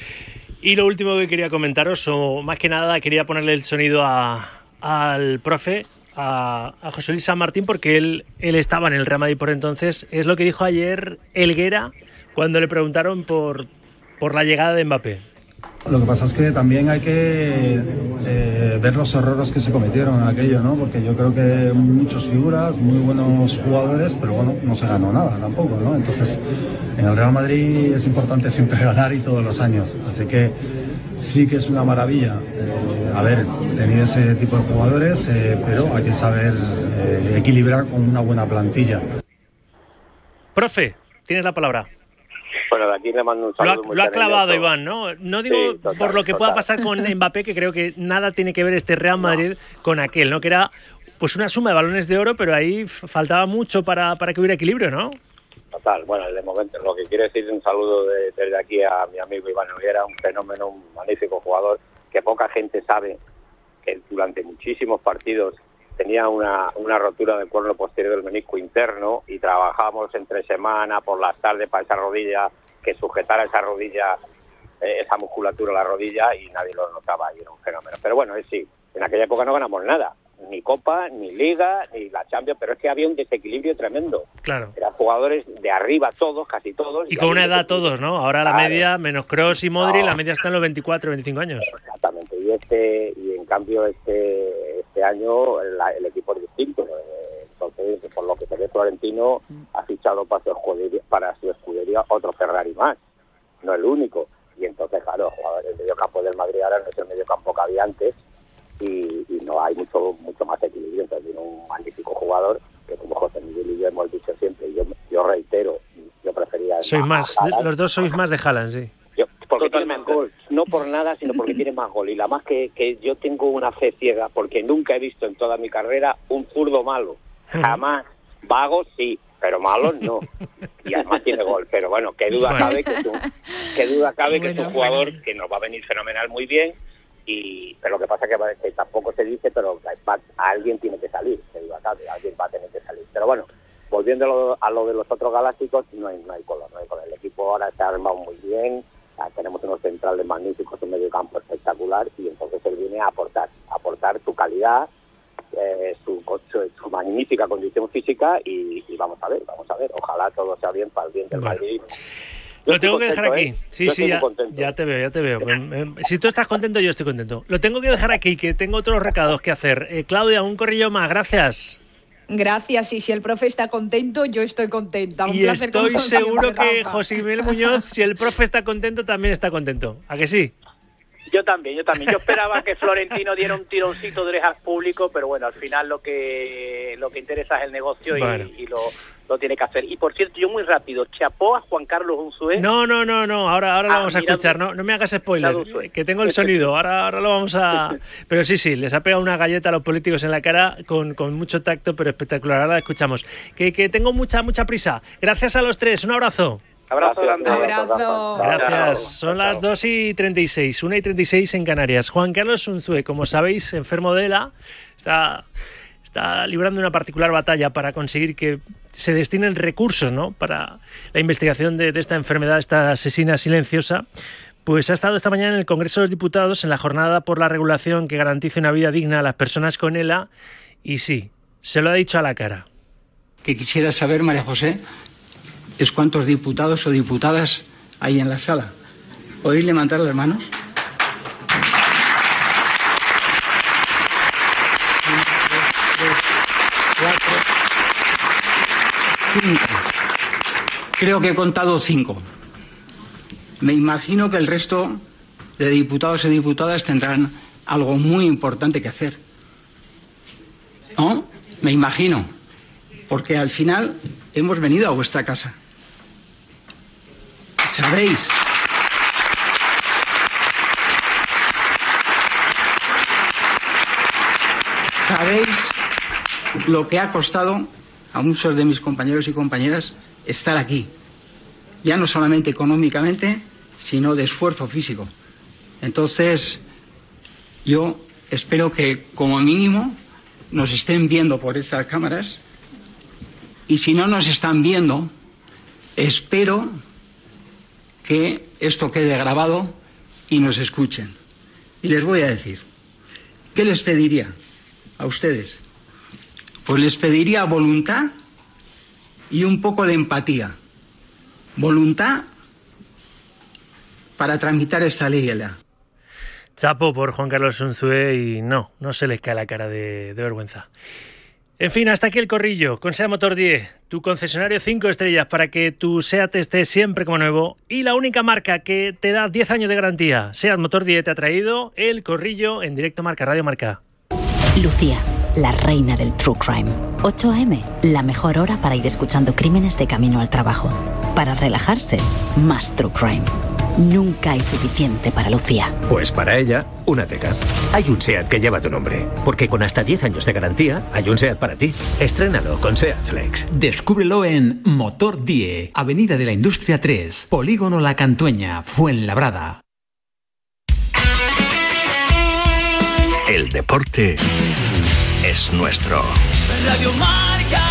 Y lo último que quería comentaros, o más que nada quería ponerle el sonido al profe, a, José Luis San Martín, porque él, él estaba en el Real Madrid por entonces. Es lo que dijo ayer Elguera cuando le preguntaron por, por la llegada de Mbappé. Lo que pasa es que también hay que eh, ver los errores que se cometieron en aquello, ¿no? Porque yo creo que muchas figuras, muy buenos jugadores, pero bueno, no se ganó nada tampoco, ¿no? Entonces, en el Real Madrid es importante siempre (laughs) ganar y todos los años. Así que sí que es una maravilla eh, haber tenido ese tipo de jugadores, eh, pero hay que saber eh, equilibrar con una buena plantilla. Profe, tienes la palabra. Bueno, de aquí le mando un Lo ha, saludo muy lo ha clavado. Iván, ¿no? No digo Sí, total, por lo que pueda pasar con (laughs) Mbappé, que creo que nada tiene que ver este Real Madrid con aquel, ¿no? Que era pues una suma de balones de oro, pero ahí faltaba mucho para, para que hubiera equilibrio, ¿no? Total, bueno, de momento lo que quiero decir es un saludo de- desde aquí a mi amigo Iván Noguera, un fenómeno, un magnífico jugador que poca gente sabe que durante muchísimos partidos tenía una, rotura del cuerno posterior del menisco interno y trabajábamos entre semana por las tardes para esa rodilla, que sujetara esa rodilla, eh, esa musculatura a la rodilla y nadie lo notaba y era un fenómeno. Pero bueno, es sí, en aquella época no ganamos nada, ni Copa, ni Liga, ni la Champions, pero es que había un desequilibrio tremendo. Claro. Eran jugadores de arriba todos, casi todos. Y con una edad todos, ¿no? Ahora la Claro. media, menos Cross y Modri, No. la media está en los 24, 25 años. Exactamente, y este y en cambio este este año la- el equipo es distinto. Entonces, por lo que se ve, Florentino ha fichado para su escudería, para su escudería otro Ferrari más, no el único. Y entonces, claro, el mediocampo del Madrid ahora no es el mediocampo que había antes y, y no hay mucho mucho más equilibrio. Entonces, tiene un magnífico jugador que, como José Miguel y yo hemos dicho siempre, y yo, yo reitero, yo prefería. Sois más, los dos sois más de Haaland, sí. Yo- porque tiene más gol, no por nada, sino porque (laughs) tiene más gol. Y la más que, que yo tengo una fe ciega, porque nunca he visto en toda mi carrera un zurdo malo. Jamás. Vagos sí, pero malos no. Y además tiene gol. Pero bueno, qué duda Bueno. cabe que es un, qué duda cabe que es un Bueno, jugador que nos va a venir fenomenal muy bien. Y, pero lo que pasa que, va- que tampoco se dice, pero va- alguien tiene que salir, qué duda cabe, alguien va a tener que salir. Pero bueno, volviendo a lo, de los otros galácticos, no hay, no hay color, no hay color. El equipo ahora se ha armado muy bien, ah, tenemos unos centrales magníficos, un medio campo espectacular y entonces él viene a aportar, a aportar su calidad, eh, su, su, su magnífica condición física y, y vamos a ver, vamos a ver, ojalá todo sea bien para el bien del Bueno. Madrid. Lo tengo que dejar contento, aquí. ¿eh? Sí, sí, ya, te veo, ya te veo. Em, em, Si tú estás contento, yo estoy contento. Lo tengo que dejar aquí, que tengo otros recados que hacer. Eh, Claudia, un corrillo más, gracias. Gracias, y si el profe está contento, yo estoy contenta. Un Y placer estoy seguro que Rafa. José Miguel Muñoz, si el profe está contento, también está contento. ¿A que sí? Yo también, yo también. Yo esperaba que Florentino diera un tironcito de orejas público, pero bueno, al final lo que lo que interesa es el negocio y lo, lo tiene que hacer. Y por cierto, yo muy rápido, chapó a Juan Carlos Unzué. No, no, no, no. Ahora, ahora lo Ah, vamos a escuchar. No, no me hagas spoiler. Que tengo el sonido. Ahora, ahora lo vamos a. (laughs) Pero sí, sí, les ha pegado una galleta a los políticos en la cara con, con mucho tacto, pero espectacular. Ahora la escuchamos. Que, que tengo mucha, mucha prisa. Gracias a los tres. Un abrazo. Abrazo grande. Abrazo. Gracias. Son las 2 y 36, 1 y 36 en Canarias. Juan Carlos Unzue, como sabéis, enfermo de ELA, está, está librando una particular batalla para conseguir que se destinen recursos ¿no? para la investigación de, de esta enfermedad, esta asesina silenciosa. Pues ha estado esta mañana en el Congreso de los Diputados en la jornada por la regulación que garantice una vida digna a las personas con ELA y sí, se lo ha dicho a la cara. que quisiera saber, María José, es cuántos diputados o diputadas hay en la sala. ¿Podéis levantar las manos? Cinco. Creo que he contado cinco. Me imagino que el resto de diputados y diputadas tendrán algo muy importante que hacer. ¿No? Me imagino. Porque al final hemos venido a vuestra casa. Sabéis. Sabéis lo que ha costado a muchos de mis compañeros y compañeras estar aquí. Ya no solamente económicamente, sino de esfuerzo físico. Entonces, yo espero que como mínimo nos estén viendo por estas cámaras y si no nos están viendo, espero que esto quede grabado y nos escuchen. Y les voy a decir, ¿qué les pediría a ustedes? Pues les pediría voluntad y un poco de empatía. Voluntad para tramitar esta ley. ELA. Chapo por Juan Carlos Unzué y no, no se les cae la cara de, de vergüenza. En fin, hasta aquí el corrillo con SEA Motor 10, tu concesionario 5 estrellas para que tu SEAT esté siempre como nuevo y la única marca que te da 10 años de garantía. SEAT Motor 10 te ha traído el corrillo en directo Marca Radio Marca. Lucía, la reina del True Crime. 8 a.m., la mejor hora para ir escuchando crímenes de camino al trabajo. Para relajarse, más True Crime. Nunca hay suficiente para Lucía. Pues para ella, una teca. Hay un SEAT que lleva tu nombre. Porque con hasta 10 años de garantía, hay un SEAT para ti. Estrénalo con SEAT Flex. Descúbrelo en Motor 10, Avenida de la Industria 3, Polígono La Cantueña, Fuenlabrada. El deporte es nuestro. Radio Marca.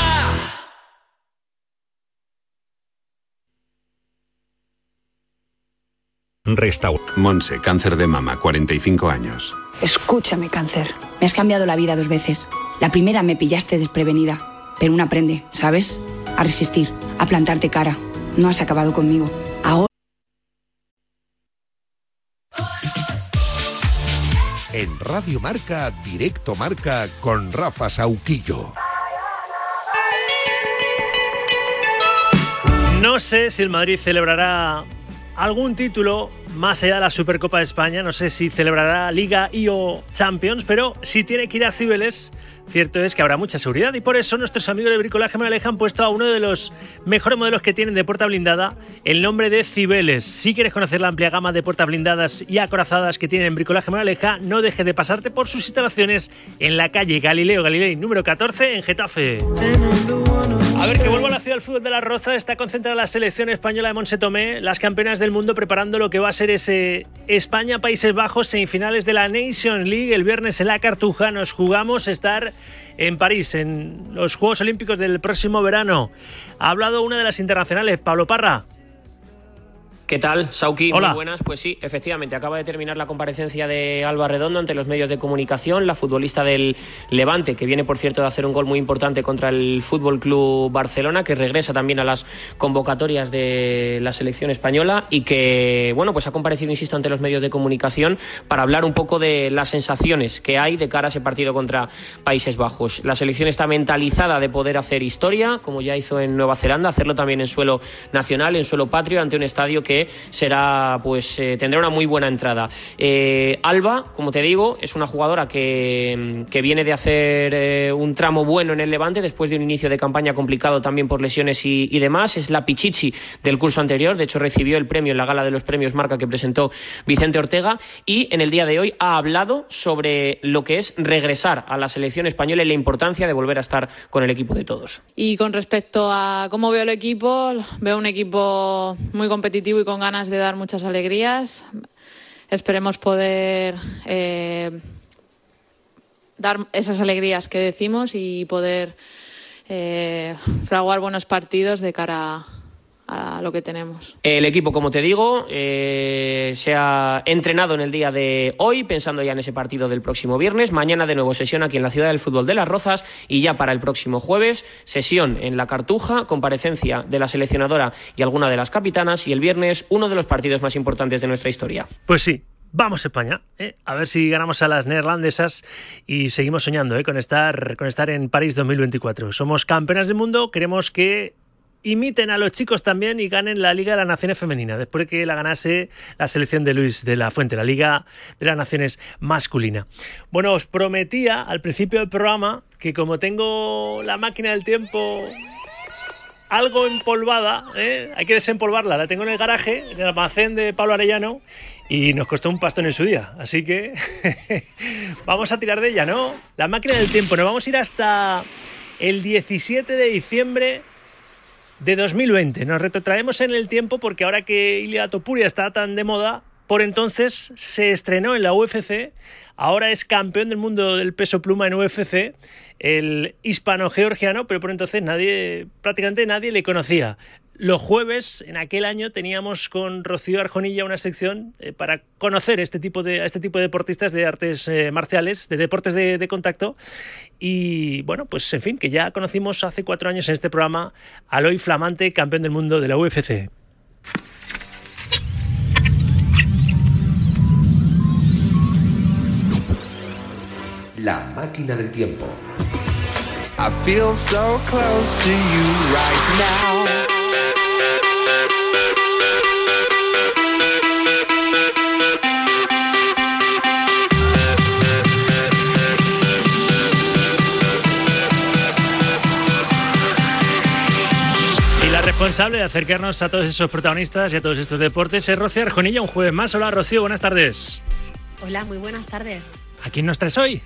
Restaur. Monse, cáncer de mama, 45 años. Escúchame, cáncer. Me has cambiado la vida dos veces. La primera me pillaste desprevenida, pero uno aprende, ¿sabes? A resistir, a plantarte cara. No has acabado conmigo. Ahora... En Radio Marca, Directo Marca con Rafa Sauquillo. No sé si el Madrid celebrará algún título más allá de la Supercopa de España. No sé si celebrará Liga y o Champions, pero si tiene que ir a Cibeles, cierto es que habrá mucha seguridad y por eso nuestros amigos de Bricolaje Moraleja han puesto a uno de los mejores modelos que tienen de puerta blindada el nombre de Cibeles. Si quieres conocer la amplia gama de puertas blindadas y acorazadas que tienen Bricolaje Moraleja, no dejes de pasarte por sus instalaciones en la calle Galileo Galilei número 14 en Getafe. A ver, que vuelvo a la ciudad del fútbol de la Roza. Está concentrada la selección española de Monse Tomé, las campeonas del mundo, preparando lo que va a ser ese España-Países Bajos, semifinales de la Nation League. El viernes en la Cartuja nos jugamos estar en París, en los Juegos Olímpicos del próximo verano. Ha hablado una de las internacionales, Pablo Parra. ¿Qué tal, Sauki? Hola. Muy buenas. Pues sí, efectivamente, acaba de terminar la comparecencia de Alba Redondo ante los medios de comunicación, la futbolista del Levante, que viene, por cierto, de hacer un gol muy importante contra el Fútbol Club Barcelona, que regresa también a las convocatorias de la selección española y que, bueno, pues ha comparecido, insisto, ante los medios de comunicación para hablar un poco de las sensaciones que hay de cara a ese partido contra Países Bajos. La selección está mentalizada de poder hacer historia, como ya hizo en Nueva Zelanda, hacerlo también en suelo nacional, en suelo patrio, ante un estadio que será, pues, eh, tendrá una muy buena entrada. Eh, Alba, como te digo, es una jugadora que, que viene de hacer eh, un tramo bueno en el Levante después de un inicio de campaña complicado también por lesiones y, y demás. Es la Pichichi del curso anterior, de hecho recibió el premio en la gala de los premios Marca que presentó Vicente Ortega y en el día de hoy ha hablado sobre lo que es regresar a la selección española y la importancia de volver a estar con el equipo de todos. Y con respecto a cómo veo el equipo, veo un equipo muy competitivo y con ganas de dar muchas alegrías. Esperemos poder eh, dar esas alegrías que decimos y poder eh, fraguar buenos partidos de cara a a lo que tenemos. El equipo, como te digo, eh, se ha entrenado en el día de hoy, pensando ya en ese partido del próximo viernes. Mañana de nuevo sesión aquí en la Ciudad del Fútbol de Las Rozas y ya para el próximo jueves sesión en la Cartuja, comparecencia de la seleccionadora y alguna de las capitanas y el viernes uno de los partidos más importantes de nuestra historia. Pues sí, Vamos España, ¿eh? a ver si ganamos a las neerlandesas y seguimos soñando ¿eh? con, estar, con estar en París 2024. Somos campeonas del mundo, queremos que imiten a los chicos también y ganen la Liga de las Naciones Femenina, después de que la ganase la selección de Luis de la Fuente, la Liga de las Naciones Masculina. Bueno, os prometía al principio del programa que como tengo la máquina del tiempo algo empolvada, ¿eh? hay que desempolvarla, la tengo en el garaje, en el almacén de Pablo Arellano, y nos costó un pastón en su día. Así que (laughs) vamos a tirar de ella, ¿no? La máquina del tiempo, nos vamos a ir hasta el 17 de diciembre de 2020. Nos retrotraemos en el tiempo porque ahora que Ilia Topuria está tan de moda, por entonces se estrenó en la UFC, ahora es campeón del mundo del peso pluma en UFC, el hispano-georgiano, pero por entonces nadie, prácticamente nadie le conocía. Los jueves, en aquel año, teníamos con Rocío Arjonilla una sección eh, para conocer este tipo de, a este tipo de deportistas de artes eh, marciales, de deportes de, de, contacto. Y bueno, pues en fin, que ya conocimos hace cuatro años en este programa al hoy flamante campeón del mundo de la UFC. La máquina del tiempo. I feel so close to you right now. Responsable de acercarnos a todos esos protagonistas y a todos estos deportes es Rocío Arjonilla, un jueves más. Hola Rocío, buenas tardes. Hola, muy buenas tardes. ¿A quién nos traes hoy?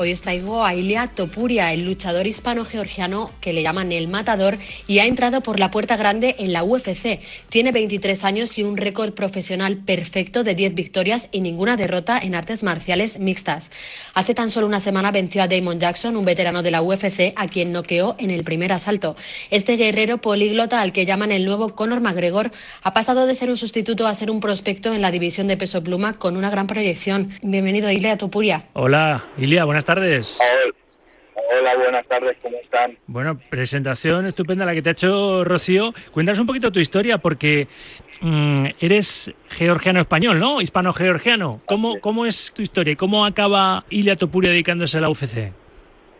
Hoy os traigo a Ilia Topuria, el luchador hispano-georgiano que le llaman el matador y ha entrado por la puerta grande en la UFC. Tiene 23 años y un récord profesional perfecto de 10 victorias y ninguna derrota en artes marciales mixtas. Hace tan solo una semana venció a Damon Jackson, un veterano de la UFC, a quien noqueó en el primer asalto. Este guerrero políglota, al que llaman el nuevo Conor McGregor, ha pasado de ser un sustituto a ser un prospecto en la división de peso pluma con una gran proyección. Bienvenido, Ilia Topuria. Hola, Ilia, buenas tardes tardes. Hola, buenas tardes, ¿cómo están? Bueno, presentación estupenda la que te ha hecho Rocío. Cuéntanos un poquito tu historia, porque mmm, eres georgiano-español, ¿no? Hispano-georgiano. ¿Cómo, ¿Cómo es tu historia y cómo acaba Ilia Topuria dedicándose a la UFC?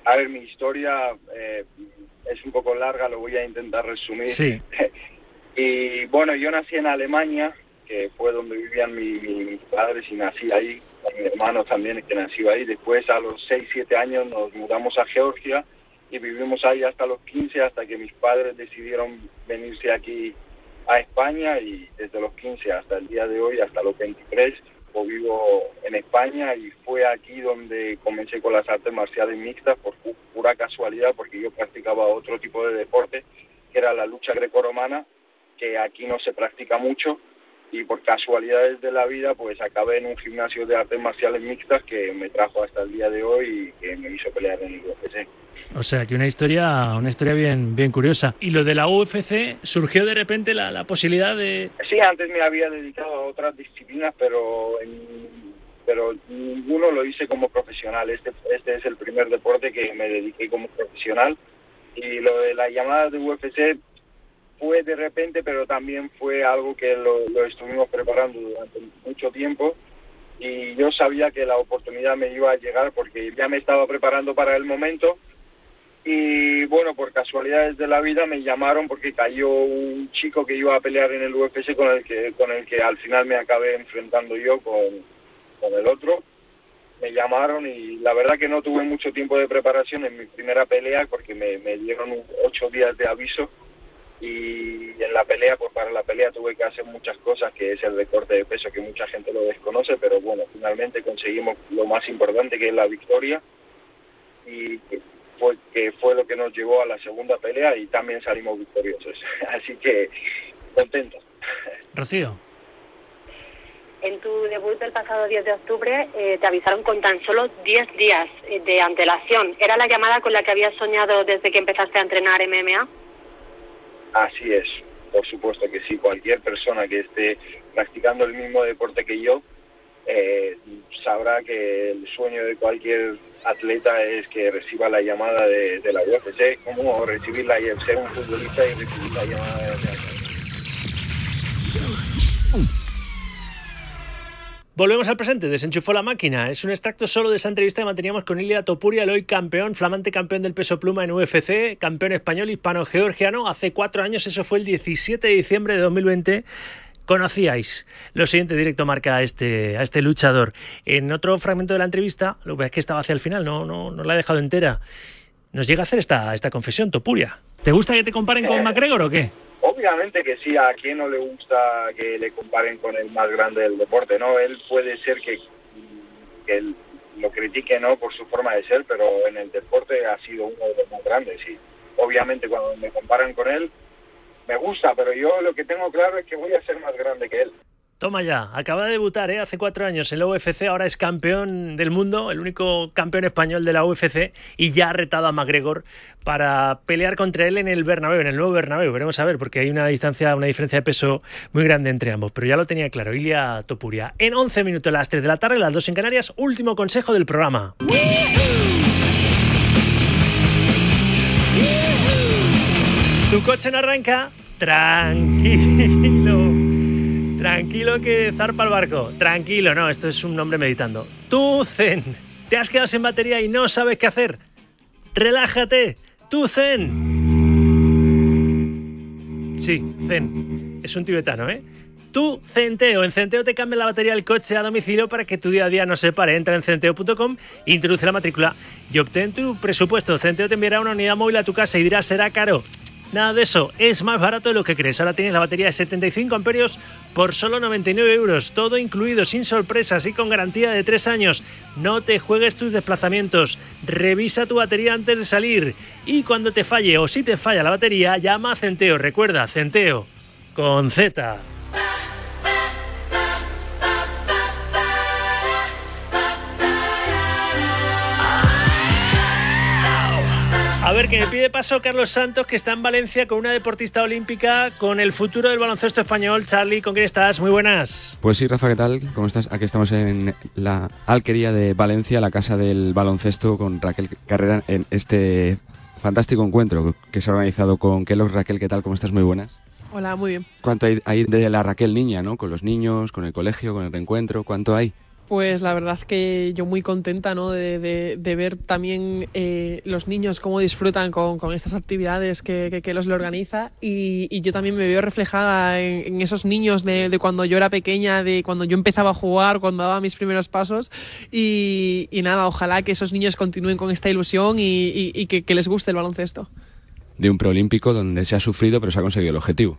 A ver, mi historia eh, es un poco larga, lo voy a intentar resumir. Sí. (laughs) y bueno, yo nací en Alemania, que fue donde vivían mi, mi, mis padres y nací ahí mi hermano también que nació ahí. Después a los 6, 7 años nos mudamos a Georgia y vivimos ahí hasta los 15, hasta que mis padres decidieron venirse aquí a España y desde los 15 hasta el día de hoy, hasta los 23, pues vivo en España y fue aquí donde comencé con las artes marciales mixtas por pura casualidad, porque yo practicaba otro tipo de deporte, que era la lucha grecorromana, que aquí no se practica mucho y por casualidades de la vida pues acabé en un gimnasio de artes marciales mixtas que me trajo hasta el día de hoy y que me hizo pelear en el UFC. O sea, que una historia, una historia bien, bien curiosa. ¿Y lo de la UFC surgió de repente la, la posibilidad de...? Sí, antes me había dedicado a otras disciplinas, pero en, pero ninguno lo hice como profesional. Este, este es el primer deporte que me dediqué como profesional. Y lo de la llamada de UFC fue de repente, pero también fue algo que lo, lo, estuvimos preparando durante mucho tiempo. Y yo sabía que la oportunidad me iba a llegar porque ya me estaba preparando para el momento. Y bueno, por casualidades de la vida me llamaron porque cayó un chico que iba a pelear en el UFC con el que, con el que al final me acabé enfrentando yo con, con el otro. Me llamaron y la verdad que no tuve mucho tiempo de preparación en mi primera pelea porque me, me dieron ocho días de aviso y en la pelea, pues para la pelea tuve que hacer muchas cosas, que es el recorte de peso, que mucha gente lo desconoce, pero bueno, finalmente conseguimos lo más importante, que es la victoria, y fue, que fue lo que nos llevó a la segunda pelea y también salimos victoriosos. (laughs) Así que contentos. Rocío. En tu debut del pasado 10 de octubre eh, te avisaron con tan solo 10 días eh, de antelación. ¿Era la llamada con la que habías soñado desde que empezaste a entrenar MMA? Así es, por supuesto que sí. Cualquier persona que esté practicando el mismo deporte que yo eh, sabrá que el sueño de cualquier atleta es que reciba la llamada de, la UFC, como recibir la, ser un futbolista y recibir la llamada de la Volvemos al presente, desenchufó la máquina. Es un extracto solo de esa entrevista que manteníamos con Ilia Topuria, el hoy campeón, flamante campeón del peso pluma en UFC, campeón español hispano-georgiano. Hace cuatro años, eso fue el 17 de diciembre de 2020 conocíais. Lo siguiente directo marca a este, a este luchador. En otro fragmento de la entrevista, lo que es que estaba hacia el final, no, no, no la he dejado entera. Nos llega a hacer esta, esta confesión, Topuria. ¿Te gusta que te comparen con McGregor o qué? Obviamente que sí, a quien no le gusta que le comparen con el más grande del deporte, ¿no? Él puede ser que, que lo critique, ¿no? Por su forma de ser, pero en el deporte ha sido uno de los más grandes, sí. Obviamente cuando me comparan con él, me gusta, pero yo lo que tengo claro es que voy a ser más grande que él. Toma ya, acaba de debutar ¿eh? hace cuatro años en la UFC, ahora es campeón del mundo, el único campeón español de la UFC y ya ha retado a McGregor para pelear contra él en el Bernabéu, en el nuevo Bernabéu. Veremos a ver, porque hay una distancia, una diferencia de peso muy grande entre ambos, pero ya lo tenía claro, Ilia Topuria. En 11 minutos, las 3 de la tarde, las 2 en Canarias, último consejo del programa. Tu coche no arranca, tranquilo. Tranquilo que zarpa el barco. Tranquilo, no, esto es un nombre meditando. Tú, Zen, te has quedado sin batería y no sabes qué hacer. Relájate. Tú, Zen. Sí, Zen. Es un tibetano, ¿eh? Tú, Centeo. En Centeo te cambia la batería del coche a domicilio para que tu día a día no se pare. Entra en centeo.com, introduce la matrícula y obtén tu presupuesto. Centeo te enviará una unidad móvil a tu casa y dirá será caro. Nada de eso, es más barato de lo que crees. Ahora tienes la batería de 75 amperios por solo 99 euros, todo incluido, sin sorpresas y con garantía de 3 años. No te juegues tus desplazamientos, revisa tu batería antes de salir y cuando te falle o si te falla la batería, llama a Centeo. Recuerda, Centeo, con Z. A ver, que me pide paso Carlos Santos, que está en Valencia con una deportista olímpica, con el futuro del baloncesto español. Charlie, ¿con quién estás? Muy buenas. Pues sí, Rafa, ¿qué tal? ¿Cómo estás? Aquí estamos en la alquería de Valencia, la casa del baloncesto, con Raquel Carrera, en este fantástico encuentro que se ha organizado con Kellogg. Raquel, ¿qué tal? ¿Cómo estás? Muy buenas. Hola, muy bien. ¿Cuánto hay, hay de la Raquel niña, ¿no? Con los niños, con el colegio, con el reencuentro, ¿cuánto hay? Pues la verdad que yo muy contenta ¿no? de, ver también eh, los niños cómo disfrutan con, estas actividades que, que, los organiza y, yo también me veo reflejada en, esos niños de, cuando yo era pequeña, de cuando yo empezaba a jugar, cuando daba mis primeros pasos y, nada, ojalá que esos niños continúen con esta ilusión y, que, que les guste el baloncesto. De un preolímpico donde se ha sufrido pero se ha conseguido el objetivo.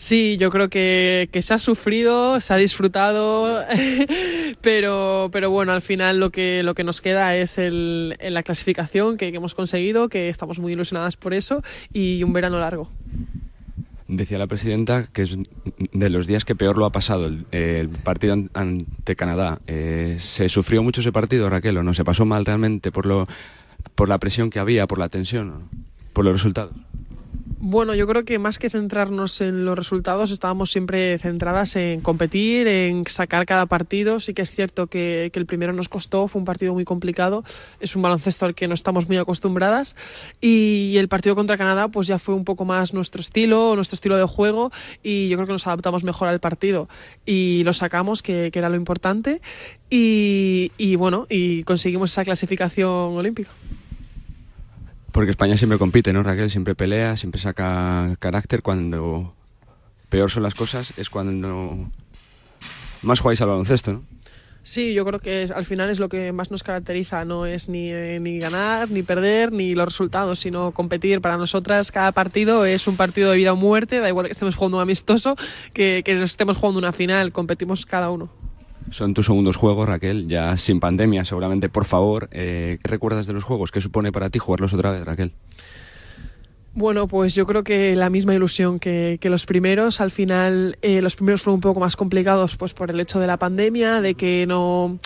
Sí, yo creo que, se ha sufrido, se ha disfrutado, (laughs) pero, pero bueno, al final lo que, lo que nos queda es el, la clasificación que, hemos conseguido, que estamos muy ilusionadas por eso y un verano largo. Decía la presidenta que es de los días que peor lo ha pasado el, partido ante Canadá. Eh, ¿Se sufrió mucho ese partido, Raquel, o no? ¿Se pasó mal realmente por, lo, por la presión que había, por la tensión, por los resultados? Bueno, yo creo que más que centrarnos en los resultados, estábamos siempre centradas en competir, en sacar cada partido. Sí que es cierto que, el primero nos costó, fue un partido muy complicado, es un baloncesto al que no estamos muy acostumbradas. Y el partido contra Canadá, pues ya fue un poco más nuestro estilo, nuestro estilo de juego, y yo creo que nos adaptamos mejor al partido. Y lo sacamos, que, era lo importante, y, bueno, y conseguimos esa clasificación olímpica. Porque España siempre compite, ¿no, Raquel? Siempre pelea, siempre saca carácter. Cuando peor son las cosas es cuando más jugáis al baloncesto, ¿no? Sí, yo creo que al final es lo que más nos caracteriza, no es ni, eh, ni ganar, ni perder, ni los resultados, sino competir. Para nosotras cada partido es un partido de vida o muerte, da igual que estemos jugando un amistoso, que, que estemos jugando una final, competimos cada uno. Son tus segundos juegos, Raquel, ya sin pandemia, seguramente. Por favor, eh, ¿qué recuerdas de los juegos? ¿Qué supone para ti jugarlos otra vez, Raquel? Bueno, pues yo creo que la misma ilusión que, los primeros. Al final, eh, los primeros fueron un poco más complicados, pues por el hecho de la pandemia, de que no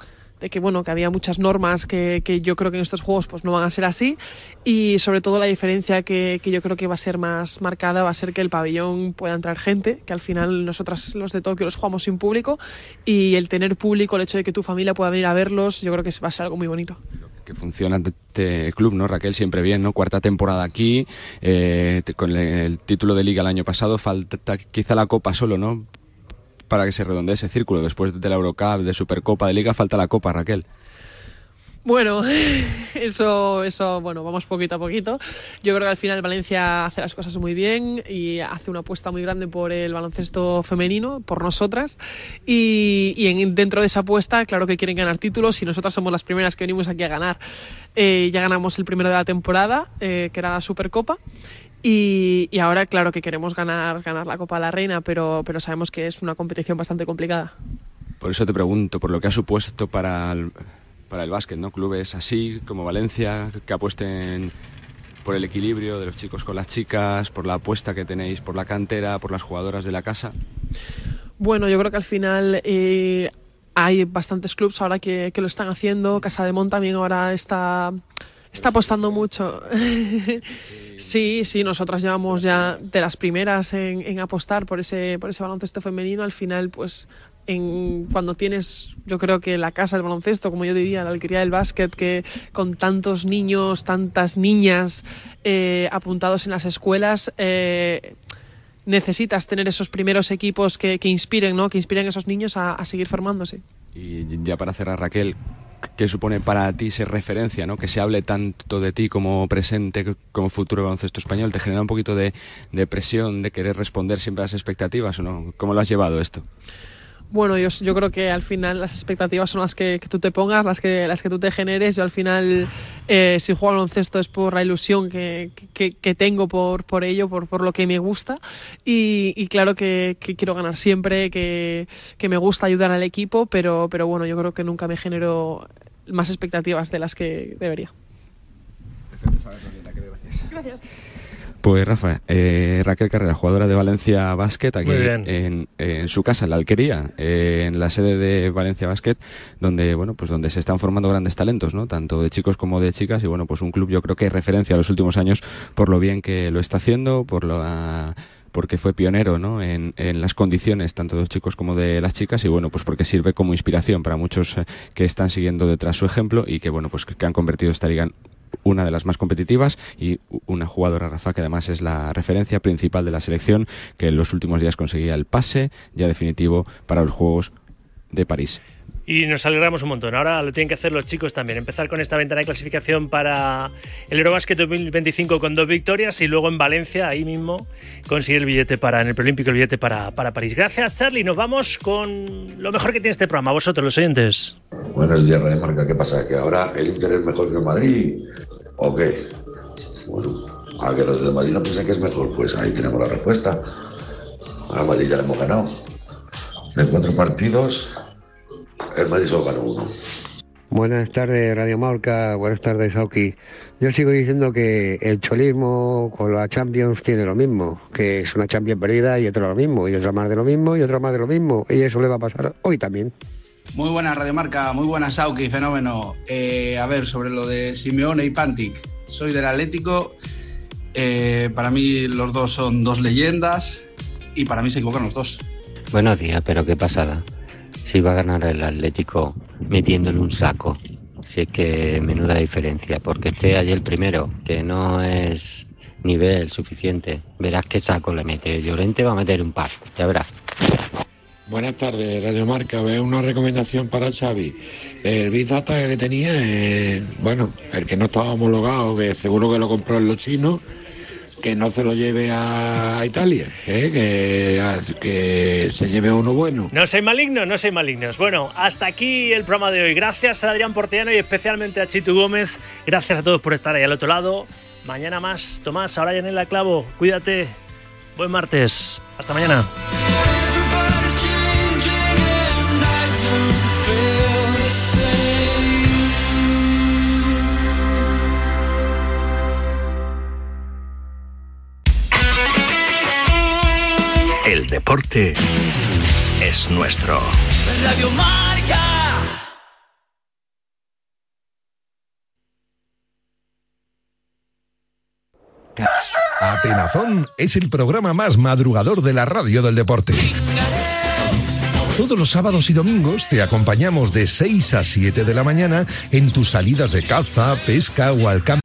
de que bueno que había muchas normas que, que, yo creo que en estos juegos pues no van a ser así y sobre todo la diferencia que, que, yo creo que va a ser más marcada va a ser que el pabellón pueda entrar gente que al final nosotras los de Tokio los jugamos sin público y el tener público el hecho de que tu familia pueda venir a verlos yo creo que va a ser algo muy bonito que funciona este club, ¿no? Raquel, siempre bien, ¿no? Cuarta temporada aquí, eh, con el título de liga el año pasado, falta quizá la copa solo, ¿no? Para que se redondee ese círculo. Después de la Eurocup, de Supercopa, de Liga, falta la copa, Raquel. Bueno, (laughs) eso, eso, bueno, vamos poquito a poquito. Yo creo que al final Valencia hace las cosas muy bien y hace una apuesta muy grande por el baloncesto femenino, por nosotras. Y, en, dentro de esa apuesta, claro que quieren ganar títulos y nosotras somos las primeras que venimos aquí a ganar. Eh, ya ganamos el primero de la temporada, eh, que era la Supercopa. Y, y, ahora, claro que queremos ganar, ganar la Copa de la Reina, pero, pero sabemos que es una competición bastante complicada. Por eso te pregunto, por lo que ha supuesto para el para el básquet, ¿no? Clubes así como Valencia que apuesten por el equilibrio de los chicos con las chicas, por la apuesta que tenéis por la cantera, por las jugadoras de la casa. Bueno, yo creo que al final eh, hay bastantes clubes ahora que, lo están haciendo. Casa de Mon también ahora está, está apostando mucho. (laughs) sí, sí, nosotras llevamos ya de las primeras en, en, apostar por ese, por ese baloncesto femenino. Al final, pues en, cuando tienes, yo creo que la casa del baloncesto, como yo diría, la alquería del básquet, que con tantos niños, tantas niñas eh, apuntados en las escuelas, eh, necesitas tener esos primeros equipos que, inspiren, ¿no? que inspiren a esos niños a, seguir formándose. Y ya para cerrar, Raquel, ¿qué supone para ti ser referencia, ¿no? que se hable tanto de ti como presente, como futuro baloncesto español? ¿Te genera un poquito de, de presión, de querer responder siempre a las expectativas o no? ¿Cómo lo has llevado esto? Bueno, yo, yo creo que al final las expectativas son las que, tú te pongas, las que, las que tú te generes. Yo al final, eh, si juego al baloncesto es por la ilusión que, que, tengo por, por ello, por, por lo que me gusta. Y, claro que, quiero ganar siempre, que, me gusta ayudar al equipo, pero, pero bueno, yo creo que nunca me genero más expectativas de las que debería. Gracias. Pues Rafa, eh, Raquel Carrera, jugadora de Valencia Basket, aquí en, su casa, en la Alquería, eh, en la sede de Valencia Basket, donde bueno, pues donde se están formando grandes talentos, ¿no? Tanto de chicos como de chicas, y bueno, pues un club yo creo que es referencia a los últimos años por lo bien que lo está haciendo, por lo porque fue pionero ¿no? en, en, las condiciones tanto de los chicos como de las chicas y bueno pues porque sirve como inspiración para muchos eh, que están siguiendo detrás su ejemplo y que bueno pues que han convertido esta liga en una de las más competitivas y una jugadora, Rafa, que además es la referencia principal de la selección, que en los últimos días conseguía el pase ya definitivo para los Juegos de París. Y nos alegramos un montón. Ahora lo tienen que hacer los chicos también. Empezar con esta ventana de clasificación para el Eurobasket 2025 con dos victorias y luego en Valencia, ahí mismo, conseguir el billete para, en el Preolímpico, el billete para, para París. Gracias, Charlie. Nos vamos con lo mejor que tiene este programa. Vosotros, los oyentes. Buenos días, Radio Marca. ¿Qué pasa? ¿Que ahora el Inter es mejor que el Madrid? ¿O qué? Bueno, a que los del Madrid no piensen que es mejor, pues ahí tenemos la respuesta. Al Madrid ya le hemos ganado. De cuatro partidos, el Madrid solo ganó uno. Buenas tardes, Radio Marca. Buenas tardes, Auki. Yo sigo diciendo que el cholismo con la Champions tiene lo mismo, que es una Champions perdida y otra lo mismo, y otra más de lo mismo, y otra más de lo mismo. Y eso le va a pasar hoy también. Muy buena Radiomarca, muy buena Sauki, fenómeno. Eh, a ver, sobre lo de Simeone y Pantic. Soy del Atlético. Eh, para mí los dos son dos leyendas y para mí se equivocan los dos. Buenos días, pero qué pasada. Si va a ganar el Atlético metiéndole un saco. Si es que menuda diferencia, porque esté allí el primero, que no es nivel suficiente. Verás qué saco le mete. Llorente va a meter un par, ya verás. Buenas tardes, Radio Marca. Veo una recomendación para Xavi. El Big Data que tenía, bueno, el que no estaba homologado, que seguro que lo compró en los chinos, que no se lo lleve a Italia, ¿eh? que, que, se lleve uno bueno. No soy maligno, no soy malignos. Bueno, hasta aquí el programa de hoy. Gracias a Adrián Portellano y especialmente a Chitu Gómez. Gracias a todos por estar ahí al otro lado. Mañana más, Tomás, ahora ya en la clavo. Cuídate. Buen martes. Hasta mañana. Deporte es nuestro. Radio Marca. Atenazón es el programa más madrugador de la radio del deporte. Todos los sábados y domingos te acompañamos de 6 a 7 de la mañana en tus salidas de caza, pesca o al campo.